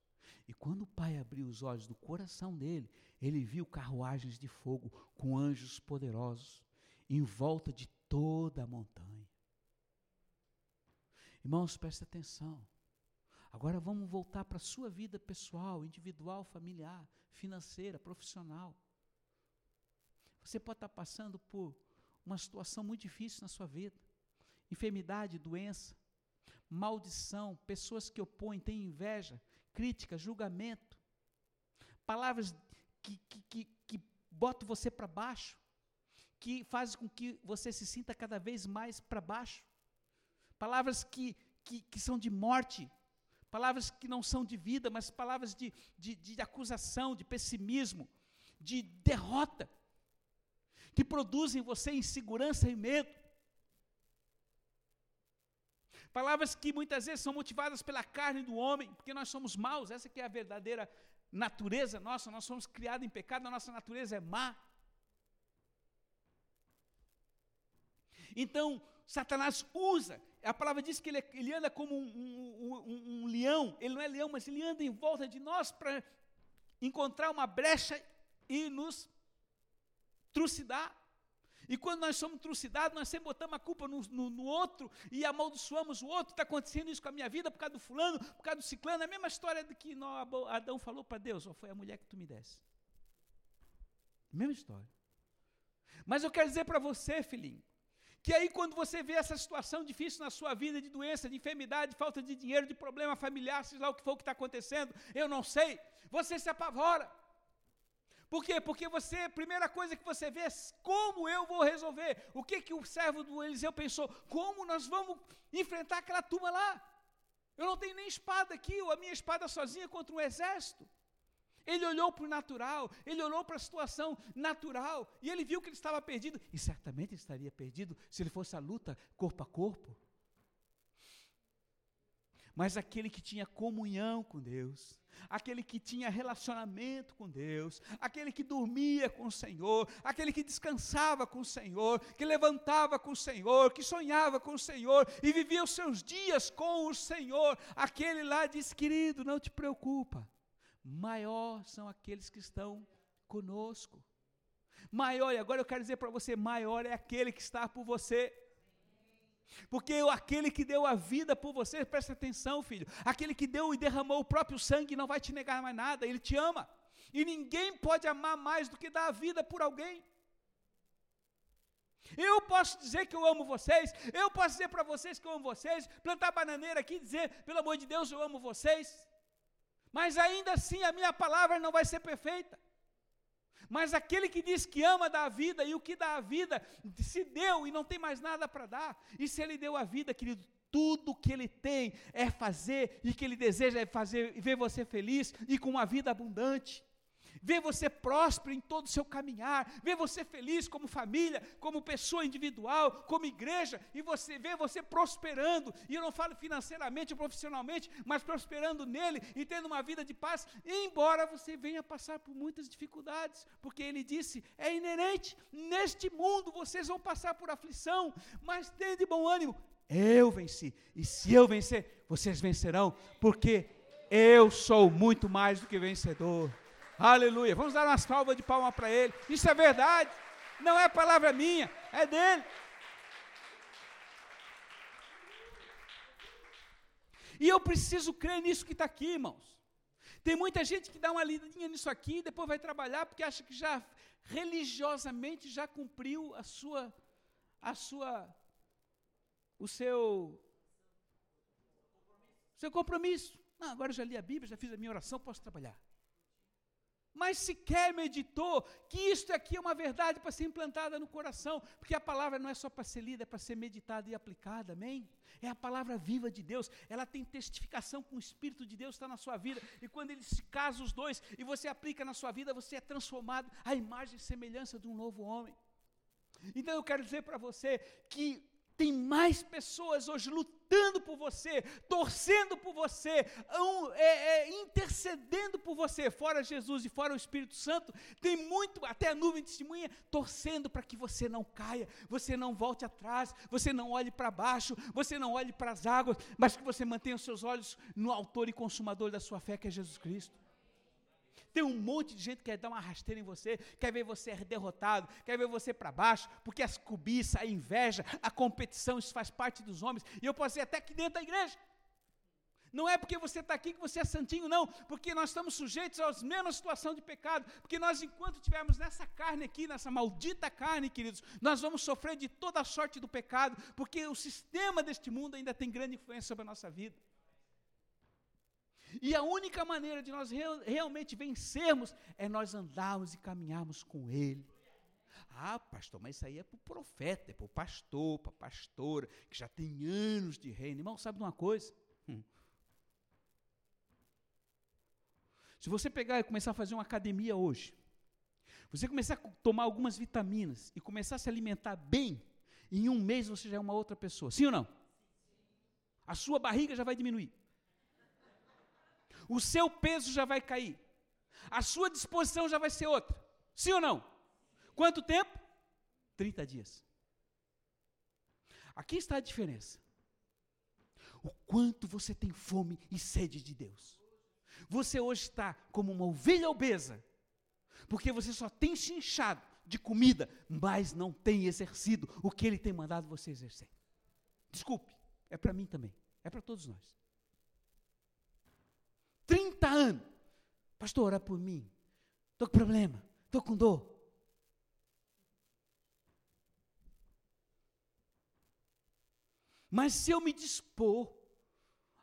E quando o pai abriu os olhos do coração dele, ele viu carruagens de fogo com anjos poderosos em volta de toda a montanha. Irmãos, preste atenção. Agora vamos voltar para a sua vida pessoal, individual, familiar, financeira, profissional. Você pode estar passando por uma situação muito difícil na sua vida. Enfermidade, doença, maldição, pessoas que opõem, têm inveja, crítica, julgamento, palavras que, que, que, que botam você para baixo, que fazem com que você se sinta cada vez mais para baixo, palavras que, que, que são de morte, palavras que não são de vida, mas palavras de, de, de acusação, de pessimismo, de derrota, que produzem em você insegurança e medo. Palavras que muitas vezes são motivadas pela carne do homem, porque nós somos maus, essa que é a verdadeira natureza nossa, nós somos criados em pecado, a nossa natureza é má. Então, Satanás usa, a palavra diz que ele, ele anda como um, um, um, um leão ele não é leão, mas ele anda em volta de nós para encontrar uma brecha e nos trucidar. E quando nós somos trucidados, nós sempre botamos a culpa no, no, no outro e amaldiçoamos o outro. Está acontecendo isso com a minha vida por causa do fulano, por causa do ciclano. É a mesma história que Adão falou para Deus: oh, foi a mulher que tu me desse. Mesma história. Mas eu quero dizer para você, filhinho, que aí quando você vê essa situação difícil na sua vida, de doença, de enfermidade, de falta de dinheiro, de problema familiar, seja lá o que for que está acontecendo, eu não sei, você se apavora. Por quê? Porque você, a primeira coisa que você vê é como eu vou resolver. O que, que o servo do Eliseu pensou? Como nós vamos enfrentar aquela turma lá? Eu não tenho nem espada aqui, ou a minha espada sozinha contra um exército. Ele olhou para o natural, ele olhou para a situação natural, e ele viu que ele estava perdido, e certamente estaria perdido se ele fosse a luta corpo a corpo. Mas aquele que tinha comunhão com Deus, aquele que tinha relacionamento com Deus, aquele que dormia com o Senhor, aquele que descansava com o Senhor, que levantava com o Senhor, que sonhava com o Senhor e vivia os seus dias com o Senhor, aquele lá diz: querido, não te preocupa, maior são aqueles que estão conosco. Maior, e agora eu quero dizer para você: maior é aquele que está por você. Porque aquele que deu a vida por você, presta atenção, filho, aquele que deu e derramou o próprio sangue não vai te negar mais nada, ele te ama. E ninguém pode amar mais do que dar a vida por alguém. Eu posso dizer que eu amo vocês, eu posso dizer para vocês que eu amo vocês, plantar bananeira aqui e dizer, pelo amor de Deus, eu amo vocês. Mas ainda assim a minha palavra não vai ser perfeita. Mas aquele que diz que ama dá a vida, e o que dá a vida se deu e não tem mais nada para dar. E se ele deu a vida, querido, tudo que ele tem é fazer e que ele deseja é fazer ver você feliz e com uma vida abundante ver você próspero em todo o seu caminhar, ver você feliz como família, como pessoa individual, como igreja, e você ver você prosperando, e eu não falo financeiramente ou profissionalmente, mas prosperando nele e tendo uma vida de paz, embora você venha passar por muitas dificuldades, porque ele disse: é inerente, neste mundo vocês vão passar por aflição, mas tenha de bom ânimo, eu venci, e se eu vencer, vocês vencerão, porque eu sou muito mais do que vencedor. Aleluia. Vamos dar uma salva de palma para ele. Isso é verdade. Não é palavra minha, é dele. E eu preciso crer nisso que está aqui, irmãos. Tem muita gente que dá uma lidinha nisso aqui e depois vai trabalhar porque acha que já religiosamente já cumpriu a sua a sua o seu seu compromisso. Não, agora eu já li a Bíblia, já fiz a minha oração, posso trabalhar mas sequer meditou que isto aqui é uma verdade para ser implantada no coração, porque a palavra não é só para ser lida, é para ser meditada e aplicada, amém? É a palavra viva de Deus, ela tem testificação com o Espírito de Deus está na sua vida, e quando ele se casa os dois e você aplica na sua vida, você é transformado à imagem e semelhança de um novo homem. Então eu quero dizer para você que tem mais pessoas hoje lutando por você, torcendo por você, um, é, é, intercedendo por você, fora Jesus e fora o Espírito Santo. Tem muito, até a nuvem de testemunha, torcendo para que você não caia, você não volte atrás, você não olhe para baixo, você não olhe para as águas, mas que você mantenha os seus olhos no Autor e Consumador da sua fé, que é Jesus Cristo. Tem um monte de gente que quer dar uma rasteira em você, quer ver você derrotado, quer ver você para baixo, porque as cobiças, a inveja, a competição, isso faz parte dos homens. E eu posso dizer até aqui dentro da igreja. Não é porque você está aqui que você é santinho, não, porque nós estamos sujeitos à mesma situação de pecado, porque nós, enquanto estivermos nessa carne aqui, nessa maldita carne, queridos, nós vamos sofrer de toda a sorte do pecado, porque o sistema deste mundo ainda tem grande influência sobre a nossa vida. E a única maneira de nós real, realmente vencermos é nós andarmos e caminharmos com Ele. Ah, pastor, mas isso aí é para o profeta, é para o pastor, para a pastora, que já tem anos de reino. Irmão, sabe de uma coisa? Hum. Se você pegar e começar a fazer uma academia hoje, você começar a tomar algumas vitaminas e começar a se alimentar bem, em um mês você já é uma outra pessoa. Sim ou não? A sua barriga já vai diminuir o seu peso já vai cair, a sua disposição já vai ser outra. Sim ou não? Quanto tempo? 30 dias. Aqui está a diferença. o quanto você tem fome e sede de Deus. Você hoje está como uma ovelha obesa, porque você só tem se inchado de comida, mas não tem exercido o que Ele tem mandado você exercer. Desculpe, é para mim também, é para todos nós. 30 anos, pastor, ora por mim, estou com problema, estou com dor. Mas se eu me dispor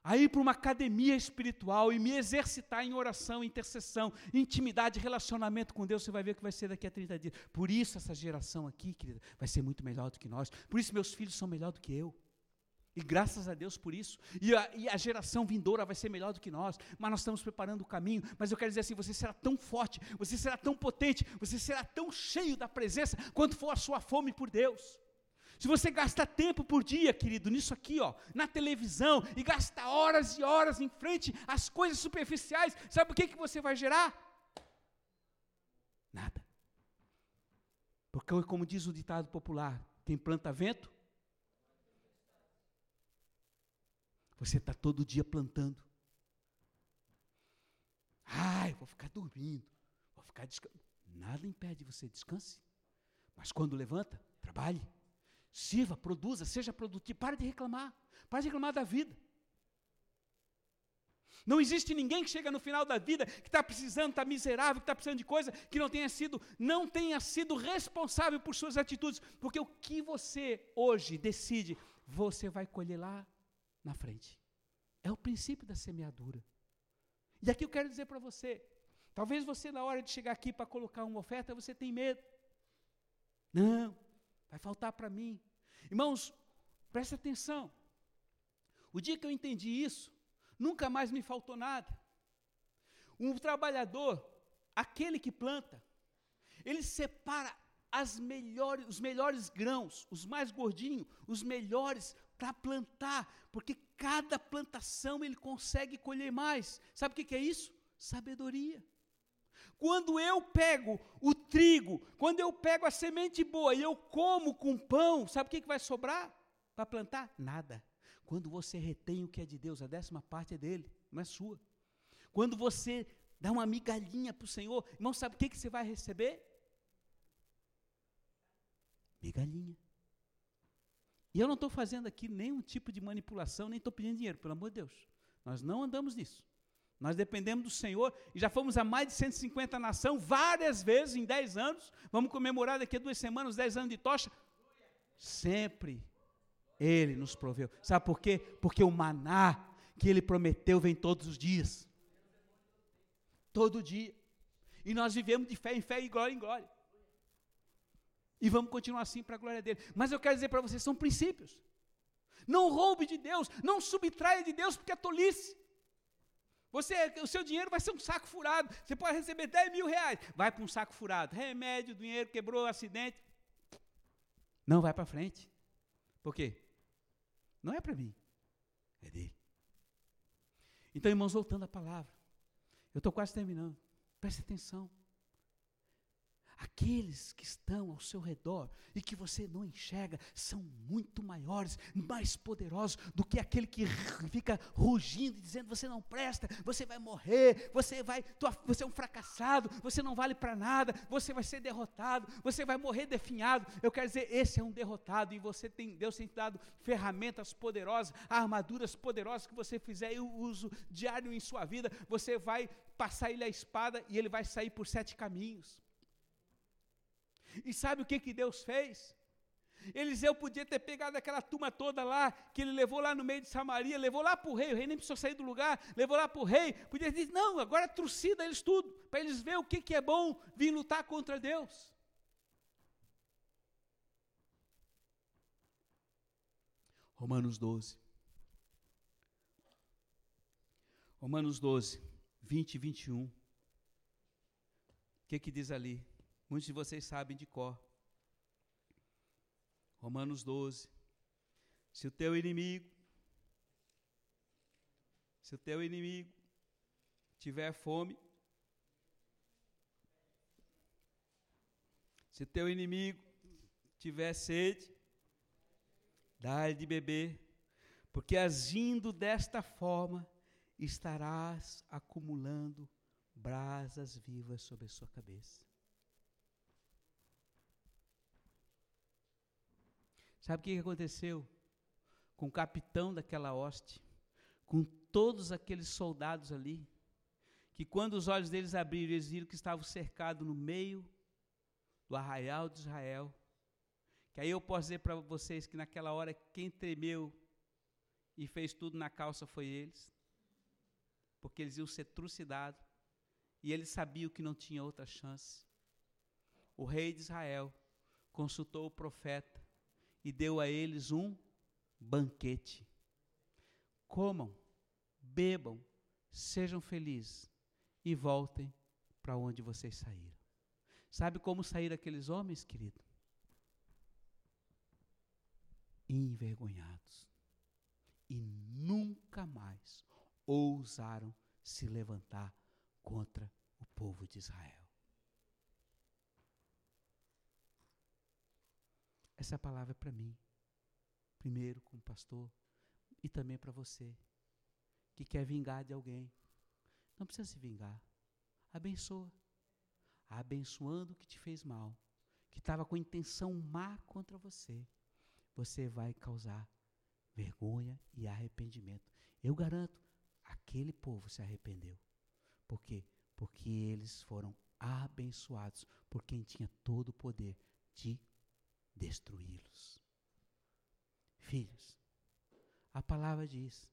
a ir para uma academia espiritual e me exercitar em oração, intercessão, intimidade, relacionamento com Deus, você vai ver que vai ser daqui a 30 dias. Por isso essa geração aqui, querida, vai ser muito melhor do que nós. Por isso meus filhos são melhor do que eu. E graças a Deus por isso. E a, e a, geração vindoura vai ser melhor do que nós. Mas nós estamos preparando o caminho. Mas eu quero dizer assim: você será tão forte, você será tão potente, você será tão cheio da presença, quanto for a sua fome por Deus. Se você gasta tempo por dia, querido, nisso aqui, ó, na televisão, e gasta horas e horas em frente às coisas superficiais, sabe o que, que você vai gerar? Nada. Porque, como diz o ditado popular, quem planta vento, você está todo dia plantando. Ai, vou ficar dormindo, vou ficar descansando. Nada impede você descanse. Mas quando levanta, trabalhe. Sirva, produza, seja produtivo. Pare de reclamar. Pare de reclamar da vida. Não existe ninguém que chega no final da vida que está precisando, está miserável, que está precisando de coisa que não tenha sido, não tenha sido responsável por suas atitudes, porque o que você hoje decide, você vai colher lá na frente. É o princípio da semeadura. E aqui eu quero dizer para você, talvez você na hora de chegar aqui para colocar uma oferta, você tem medo. Não, vai faltar para mim. Irmãos, preste atenção. O dia que eu entendi isso, nunca mais me faltou nada. Um trabalhador, aquele que planta, ele separa as melhores, os melhores grãos, os mais gordinhos, os melhores para plantar, porque cada plantação ele consegue colher mais. Sabe o que, que é isso? Sabedoria. Quando eu pego o trigo, quando eu pego a semente boa e eu como com pão, sabe o que, que vai sobrar para plantar? Nada. Quando você retém o que é de Deus, a décima parte é dele, não é sua. Quando você dá uma migalhinha para o Senhor, irmão, sabe o que, que você vai receber? Migalhinha. E eu não estou fazendo aqui nenhum tipo de manipulação, nem estou pedindo dinheiro, pelo amor de Deus. Nós não andamos nisso. Nós dependemos do Senhor e já fomos a mais de 150 nações várias vezes em 10 anos. Vamos comemorar daqui a duas semanas 10 anos de tocha. Sempre Ele nos proveu. Sabe por quê? Porque o maná que Ele prometeu vem todos os dias. Todo dia. E nós vivemos de fé em fé e glória em glória. E vamos continuar assim para a glória dele. Mas eu quero dizer para vocês, são princípios. Não roube de Deus, não subtraia de Deus, porque é tolice. Você, o seu dinheiro vai ser um saco furado. Você pode receber 10 mil reais. Vai para um saco furado. Remédio, dinheiro, quebrou, acidente. Não vai para frente. Por quê? Não é para mim. É dele. Então, irmãos, voltando à palavra. Eu estou quase terminando. Preste atenção aqueles que estão ao seu redor e que você não enxerga são muito maiores, mais poderosos do que aquele que fica rugindo e dizendo você não presta, você vai morrer, você vai, você é um fracassado, você não vale para nada, você vai ser derrotado, você vai morrer definhado. Eu quero dizer, esse é um derrotado e você tem Deus tem te dado ferramentas poderosas, armaduras poderosas que você fizer o uso diário em sua vida, você vai passar ele a espada e ele vai sair por sete caminhos. E sabe o que, que Deus fez? Eliseu podia ter pegado aquela turma toda lá, que ele levou lá no meio de Samaria, levou lá para o rei, o rei nem precisou sair do lugar, levou lá para o rei, podia dizer, não, agora trucida eles tudo, para eles verem o que, que é bom vir lutar contra Deus. Romanos 12. Romanos 12, 20 e 21. O que, que diz ali? Muitos de vocês sabem de cor. Romanos 12. Se o teu inimigo, se o teu inimigo tiver fome, se o teu inimigo tiver sede, dá-lhe de beber, porque agindo desta forma, estarás acumulando brasas vivas sobre a sua cabeça. Sabe o que aconteceu com o capitão daquela hoste, com todos aqueles soldados ali, que quando os olhos deles abriram, eles viram que estavam cercados no meio do arraial de Israel. Que aí eu posso dizer para vocês que naquela hora quem tremeu e fez tudo na calça foi eles, porque eles iam ser trucidados e eles sabiam que não tinha outra chance. O rei de Israel consultou o profeta e deu a eles um banquete. Comam, bebam, sejam felizes e voltem para onde vocês saíram. Sabe como saíram aqueles homens, querido? Envergonhados. E nunca mais ousaram se levantar contra o povo de Israel. Essa palavra é para mim, primeiro como pastor, e também para você, que quer vingar de alguém. Não precisa se vingar. Abençoa. Abençoando o que te fez mal, que estava com intenção má contra você, você vai causar vergonha e arrependimento. Eu garanto, aquele povo se arrependeu. Por quê? Porque eles foram abençoados por quem tinha todo o poder de destruí-los. Filhos, a palavra diz: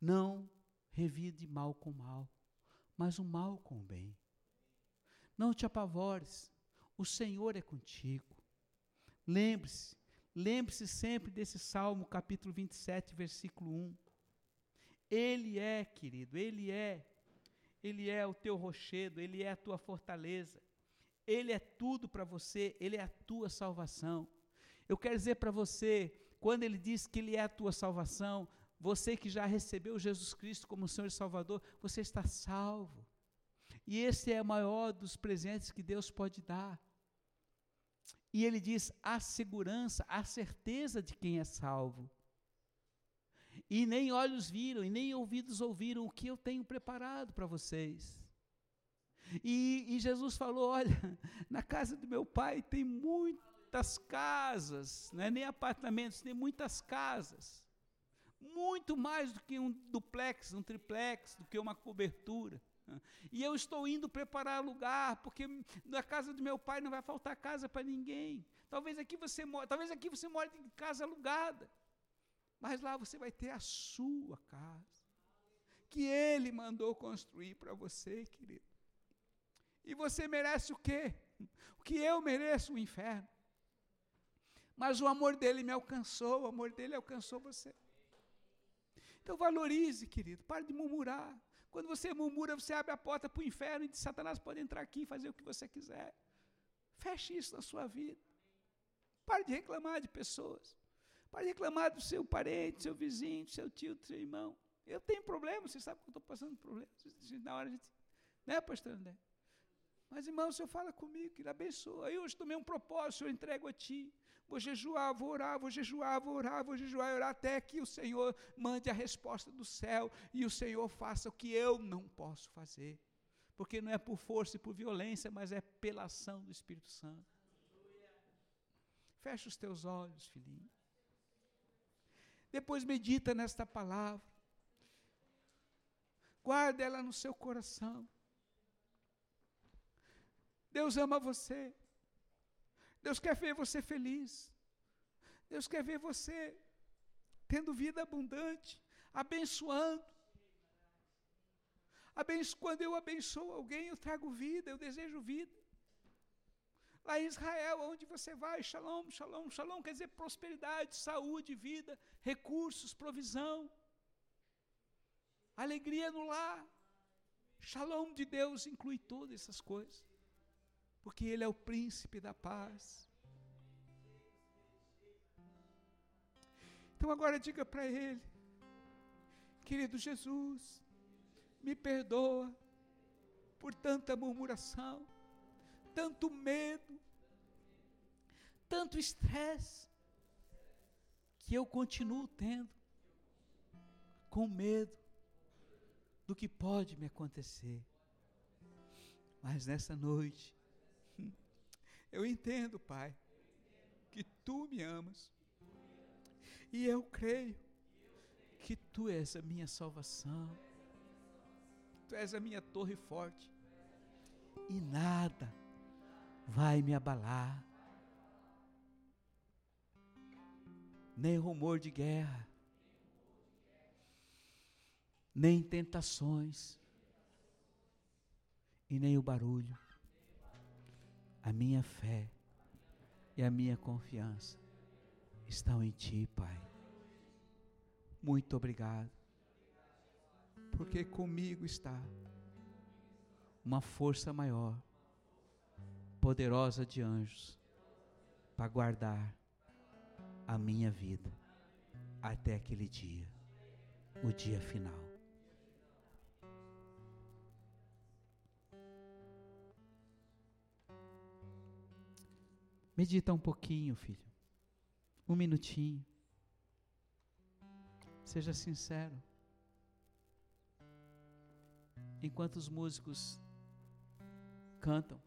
não revide mal com mal, mas o mal com o bem. Não te apavores, o Senhor é contigo. Lembre-se, lembre-se sempre desse Salmo, capítulo 27, versículo 1. Ele é, querido, Ele é, Ele é o teu rochedo, Ele é a tua fortaleza, Ele é tudo para você, Ele é a tua salvação. Eu quero dizer para você, quando Ele diz que Ele é a tua salvação, você que já recebeu Jesus Cristo como Senhor e Salvador, você está salvo. E esse é o maior dos presentes que Deus pode dar. E ele diz a segurança, a certeza de quem é salvo. E nem olhos viram, e nem ouvidos ouviram o que eu tenho preparado para vocês. E, e, Jesus falou: Olha, na casa do meu pai tem muitas casas, não é nem apartamentos, tem muitas casas muito mais do que um duplex, um triplex, do que uma cobertura. E eu estou indo preparar lugar, porque na casa do meu pai não vai faltar casa para ninguém. Talvez aqui você more, talvez aqui você more em casa alugada. Mas lá você vai ter a sua casa, que ele mandou construir para você, querido. E você merece o quê? O que eu mereço o inferno. Mas o amor dele me alcançou, o amor dele alcançou você. Então valorize, querido, pare de murmurar. Quando você murmura, você abre a porta para o inferno e Satanás pode entrar aqui e fazer o que você quiser. Feche isso na sua vida. Pare de reclamar de pessoas. Pare de reclamar do seu parente, do seu vizinho, do seu tio, do seu irmão. Eu tenho problema, você sabe que eu estou passando problemas. Na hora a gente. Né, pastor André? Mas, irmão, o Senhor fala comigo, que ele abençoa. Eu hoje tomei um propósito, eu entrego a Ti. Vou jejuar, vou orar, vou jejuar, vou orar, vou jejuar orar até que o Senhor mande a resposta do céu e o Senhor faça o que eu não posso fazer. Porque não é por força e por violência, mas é pela ação do Espírito Santo. Fecha os teus olhos, filhinho. Depois medita nesta palavra. Guarda ela no seu coração. Deus ama você. Deus quer ver você feliz. Deus quer ver você tendo vida abundante, abençoando. Abenço, quando eu abençoo alguém, eu trago vida, eu desejo vida. Lá em Israel, onde você vai, shalom, shalom, shalom, quer dizer prosperidade, saúde, vida, recursos, provisão, alegria no lar. Shalom de Deus inclui todas essas coisas porque Ele é o príncipe da paz. Então agora diga para Ele, querido Jesus, me perdoa por tanta murmuração, tanto medo, tanto estresse, que eu continuo tendo, com medo do que pode me acontecer. Mas nessa noite, eu entendo, Pai, que tu me amas. E eu creio que tu és a minha salvação. Tu és a minha torre forte. E nada vai me abalar. Nem rumor de guerra, nem tentações, e nem o barulho. A minha fé e a minha confiança estão em Ti, Pai. Muito obrigado, porque comigo está uma força maior, poderosa de anjos, para guardar a minha vida até aquele dia, o dia final. Medita um pouquinho, filho. Um minutinho. Seja sincero. Enquanto os músicos cantam,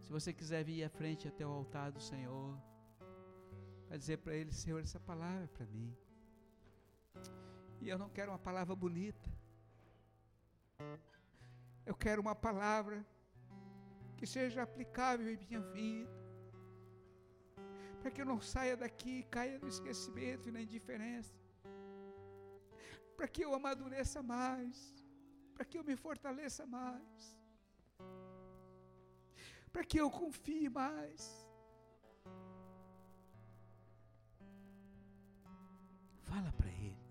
se você quiser vir à frente até o altar do Senhor, para dizer para Ele: Senhor, essa palavra é para mim. E eu não quero uma palavra bonita. Eu quero uma palavra que seja aplicável em minha vida. Para que eu não saia daqui e caia no esquecimento e na indiferença. Para que eu amadureça mais. Para que eu me fortaleça mais. Para que eu confie mais. Fala para Ele.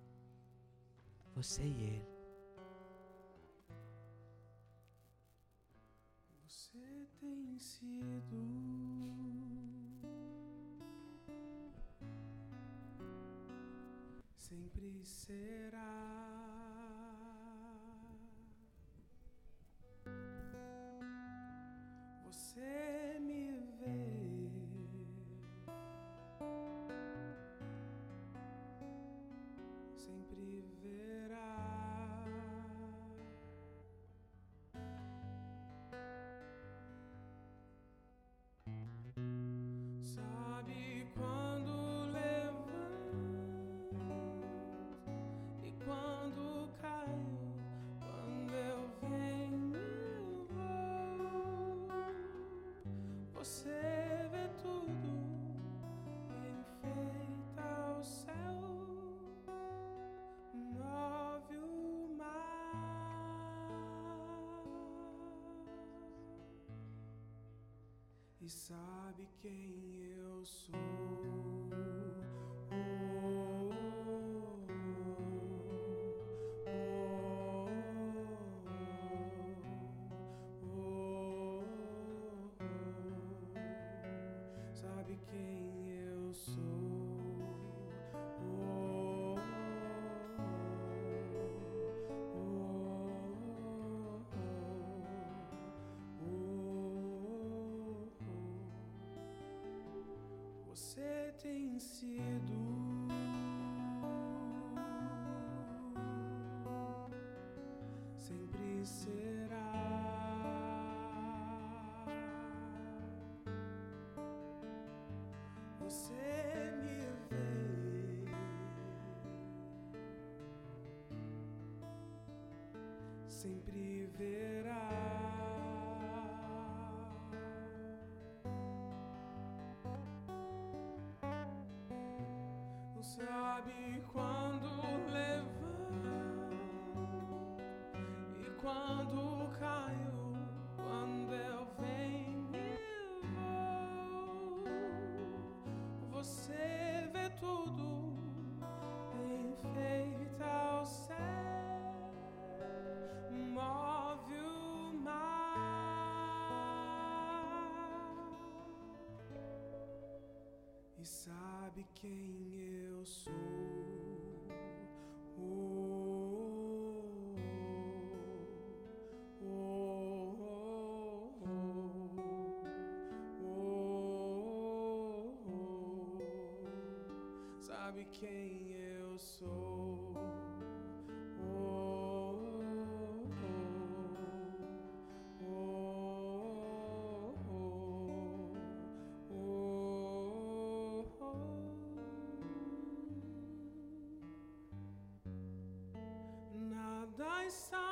Você e Ele. Tem sido sempre será. Sabe quem eu sou. Tem sido sempre será. Você me vê sempre verá. Quando caio, quando eu venho e vou. Você vê tudo, enfeita o céu, move o mar e sabe quem sabe quem eu sou. Oh, oh, oh. Nada está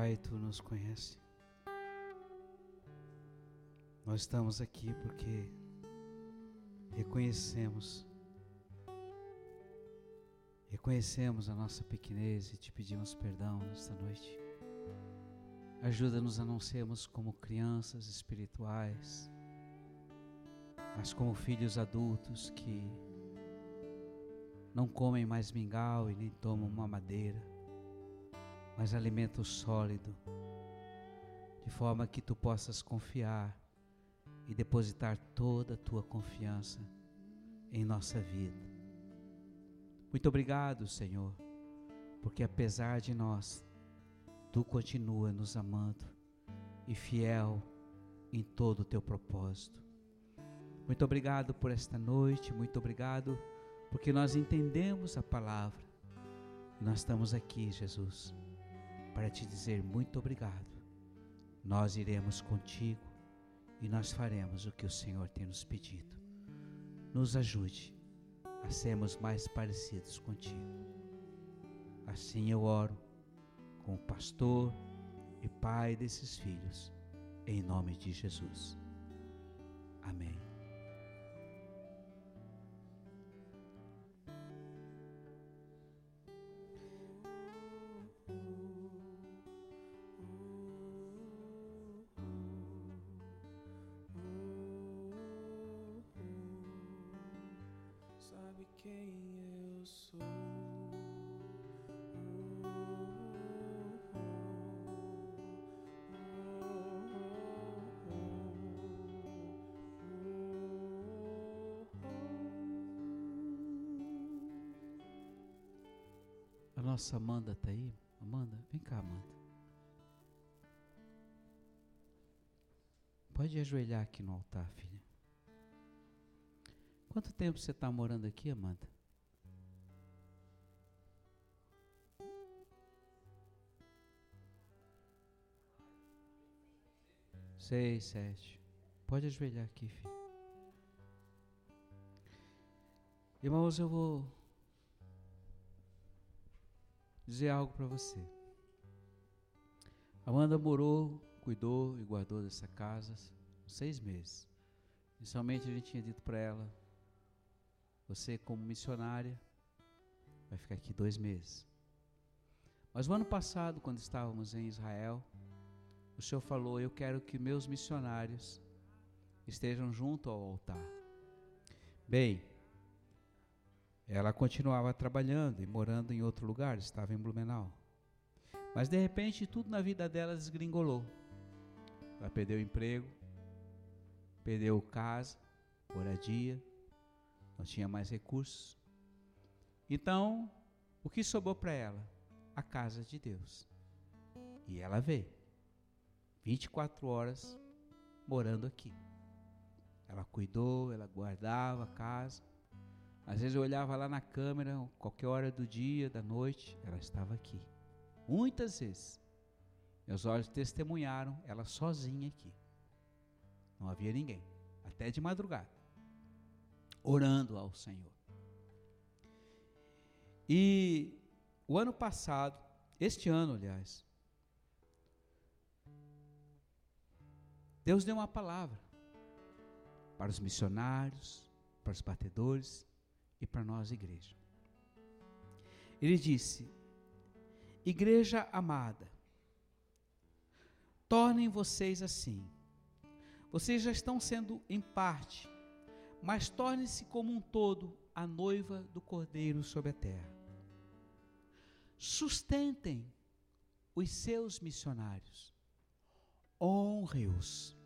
Pai, tu nos conhece. Nós estamos aqui porque reconhecemos, reconhecemos a nossa pequenez e te pedimos perdão nesta noite. Ajuda-nos a não sermos como crianças espirituais, mas como filhos adultos que não comem mais mingau e nem tomam uma madeira mas alimento sólido, de forma que tu possas confiar e depositar toda a tua confiança em nossa vida. Muito obrigado, Senhor, porque apesar de nós, tu continua nos amando e fiel em todo o teu propósito. Muito obrigado por esta noite, muito obrigado porque nós entendemos a palavra. Nós estamos aqui, Jesus para te dizer muito obrigado. Nós iremos contigo e nós faremos o que o Senhor tem nos pedido. Nos ajude a sermos mais parecidos contigo. Assim eu oro com o pastor e pai desses filhos, em nome de Jesus. Amém. A nossa Amanda está aí? Amanda, vem cá, Amanda. Pode ajoelhar aqui no altar, filha. Quanto tempo você está morando aqui, Amanda? Seis, sete. Pode ajoelhar aqui, filho. Irmãos, eu vou dizer algo para você. Amanda morou, cuidou e guardou dessa casa seis meses. Inicialmente a gente tinha dito para ela, você como missionária, vai ficar aqui dois meses. Mas o ano passado, quando estávamos em Israel, o Senhor falou: Eu quero que meus missionários estejam junto ao altar. Bem, ela continuava trabalhando e morando em outro lugar, estava em Blumenau. Mas de repente tudo na vida dela desgringolou. Ela perdeu o emprego, perdeu casa, moradia, não tinha mais recursos. Então, o que sobrou para ela? A casa de Deus. E ela veio. 24 horas morando aqui. Ela cuidou, ela guardava a casa. Às vezes eu olhava lá na câmera, qualquer hora do dia, da noite, ela estava aqui. Muitas vezes. Meus olhos testemunharam ela sozinha aqui. Não havia ninguém, até de madrugada, orando ao Senhor. E o ano passado, este ano, aliás, Deus deu uma palavra para os missionários, para os batedores e para nós, igreja. Ele disse: Igreja amada, tornem vocês assim. Vocês já estão sendo em parte, mas tornem-se como um todo a noiva do Cordeiro sobre a terra. Sustentem os seus missionários, honre-os.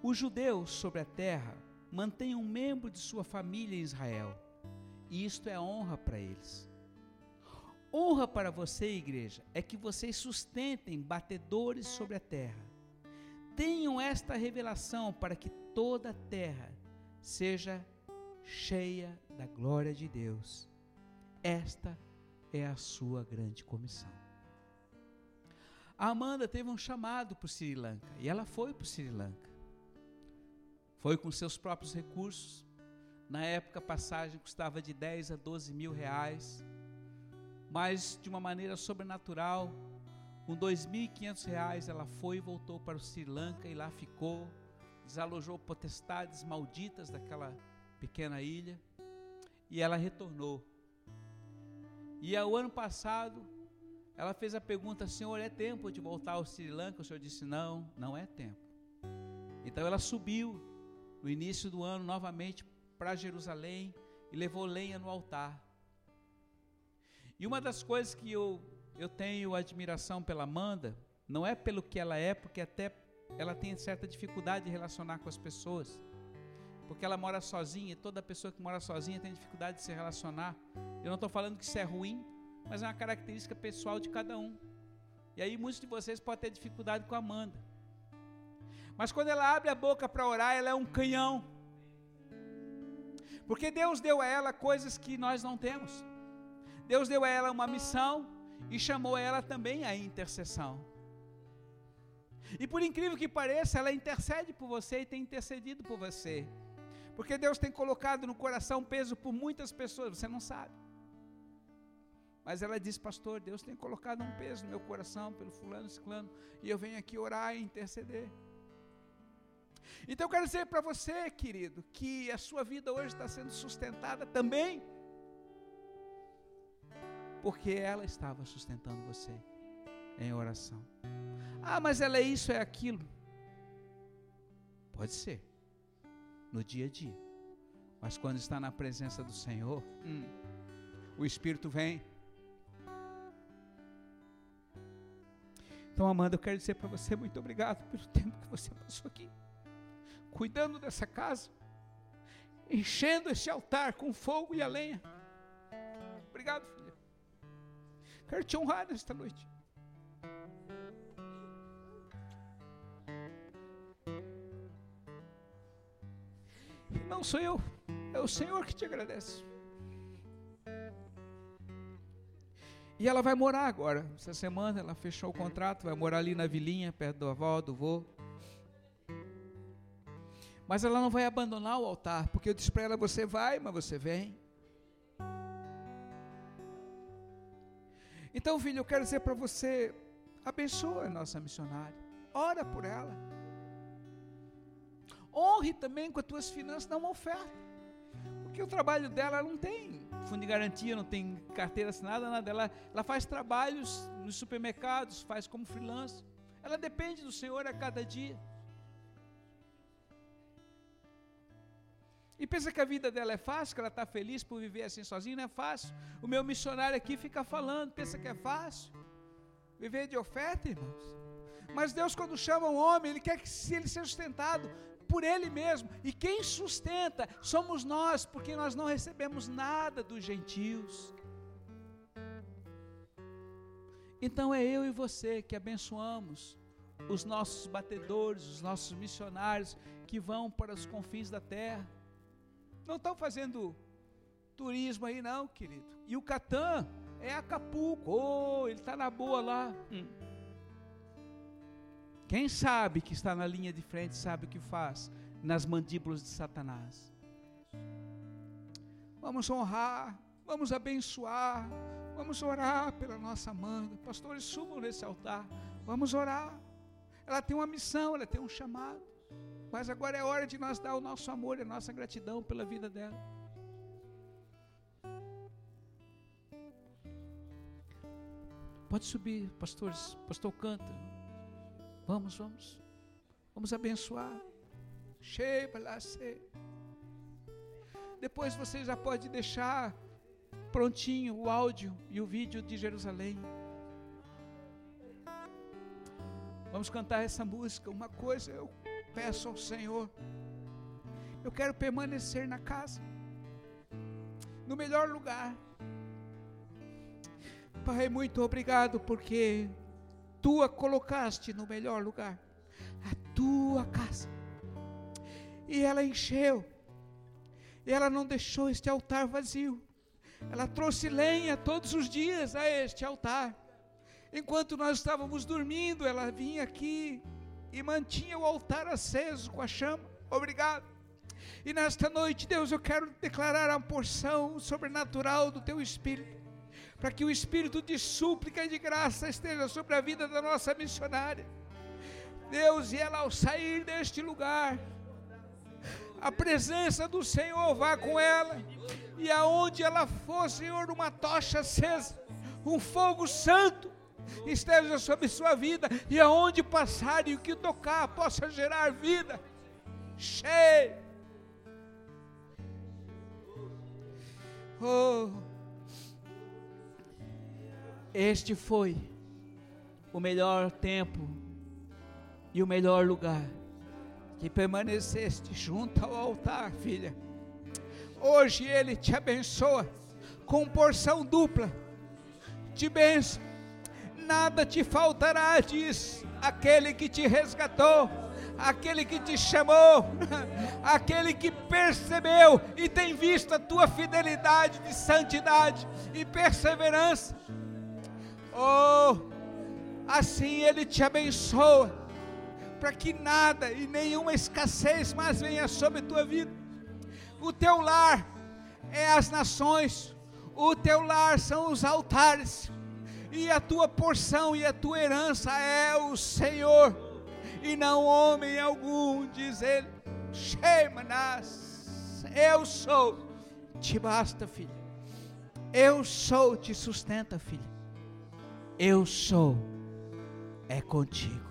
Os judeus sobre a terra mantêm um membro de sua família em Israel, e isto é honra para eles. Honra para você, igreja, é que vocês sustentem batedores sobre a terra. Tenham esta revelação para que toda a terra seja cheia da glória de Deus. Esta é a sua grande comissão. A Amanda teve um chamado para o Sri Lanka e ela foi para o Sri Lanka. Foi com seus próprios recursos. Na época, a passagem custava de 10 a 12 mil reais mas de uma maneira sobrenatural, com R$ 2.500 ela foi e voltou para o Sri Lanka e lá ficou, desalojou potestades malditas daquela pequena ilha e ela retornou. E ao ano passado, ela fez a pergunta: Senhor, é tempo de voltar ao Sri Lanka? O Senhor disse: Não, não é tempo. Então ela subiu no início do ano novamente para Jerusalém e levou lenha no altar. E uma das coisas que eu, eu tenho admiração pela Amanda, não é pelo que ela é, porque até ela tem certa dificuldade de relacionar com as pessoas. Porque ela mora sozinha, e toda pessoa que mora sozinha tem dificuldade de se relacionar. Eu não estou falando que isso é ruim, mas é uma característica pessoal de cada um. E aí muitos de vocês podem ter dificuldade com a Amanda. Mas quando ela abre a boca para orar, ela é um canhão. Porque Deus deu a ela coisas que nós não temos. Deus deu a ela uma missão e chamou ela também à intercessão. E por incrível que pareça, ela intercede por você e tem intercedido por você. Porque Deus tem colocado no coração peso por muitas pessoas, você não sabe. Mas ela diz, pastor, Deus tem colocado um peso no meu coração pelo fulano, ciclano, e eu venho aqui orar e interceder. Então eu quero dizer para você, querido, que a sua vida hoje está sendo sustentada também porque ela estava sustentando você em oração. Ah, mas ela é isso, é aquilo. Pode ser, no dia a dia. Mas quando está na presença do Senhor, hum, o Espírito vem. Então, Amanda, eu quero dizer para você muito obrigado pelo tempo que você passou aqui, cuidando dessa casa, enchendo esse altar com fogo e a lenha. Obrigado, filho. Quero te honrar nesta noite. Não sou eu, é o Senhor que te agradece. E ela vai morar agora. Essa semana ela fechou o contrato, vai morar ali na vilinha, perto do avó, do vô. Mas ela não vai abandonar o altar, porque eu disse para ela: você vai, mas você vem. Então, filho, eu quero dizer para você: abençoa a nossa missionária, ora por ela. Honre também com as tuas finanças, dá uma oferta. Porque o trabalho dela não tem fundo de garantia, não tem carteira assinada, nada. Ela, ela faz trabalhos nos supermercados, faz como freelancer. Ela depende do Senhor a cada dia. E pensa que a vida dela é fácil, que ela está feliz por viver assim sozinha, não é fácil. O meu missionário aqui fica falando, pensa que é fácil. Viver de oferta, irmãos. Mas Deus, quando chama um homem, Ele quer que ele seja sustentado por Ele mesmo. E quem sustenta somos nós, porque nós não recebemos nada dos gentios. Então é eu e você que abençoamos os nossos batedores, os nossos missionários que vão para os confins da terra. Não estão fazendo turismo aí, não, querido. E o Catã é Acapulco. Oh, ele está na boa lá. Hum. Quem sabe que está na linha de frente sabe o que faz nas mandíbulas de Satanás. Vamos honrar, vamos abençoar, vamos orar pela nossa Amanda. Pastores, subam nesse altar. Vamos orar. Ela tem uma missão, ela tem um chamado. Mas agora é hora de nós dar o nosso amor e a nossa gratidão pela vida dela. Pode subir, pastores. Pastor canta. Vamos, vamos. Vamos abençoar. Cheia, Depois você já pode deixar prontinho o áudio e o vídeo de Jerusalém. Vamos cantar essa música. Uma coisa eu peço ao Senhor. Eu quero permanecer na casa, no melhor lugar. Pai, muito obrigado porque tu a colocaste no melhor lugar, a tua casa. E ela encheu, e ela não deixou este altar vazio. Ela trouxe lenha todos os dias a este altar. Enquanto nós estávamos dormindo, ela vinha aqui e mantinha o altar aceso com a chama. Obrigado. E nesta noite, Deus, eu quero declarar a porção sobrenatural do teu Espírito, para que o Espírito de súplica e de graça esteja sobre a vida da nossa missionária. Deus, e ela ao sair deste lugar, a presença do Senhor vá com ela, e aonde ela for, Senhor, uma tocha acesa, um fogo santo, esteja sobre sua vida e aonde passar e o que tocar possa gerar vida. Cheio. Oh. Este foi o melhor tempo e o melhor lugar que permaneceste junto ao altar, filha. Hoje Ele te abençoa com porção dupla de bênção nada te faltará, diz aquele que te resgatou, aquele que te chamou, aquele que percebeu e tem visto a tua fidelidade de santidade e perseverança. Oh, assim ele te abençoa, para que nada e nenhuma escassez mais venha sobre a tua vida. O teu lar é as nações, o teu lar são os altares e a tua porção e a tua herança é o Senhor, e não homem algum, diz ele. Shemanas, eu sou, te basta, filha. Eu sou, te sustenta, filha. Eu sou, é contigo.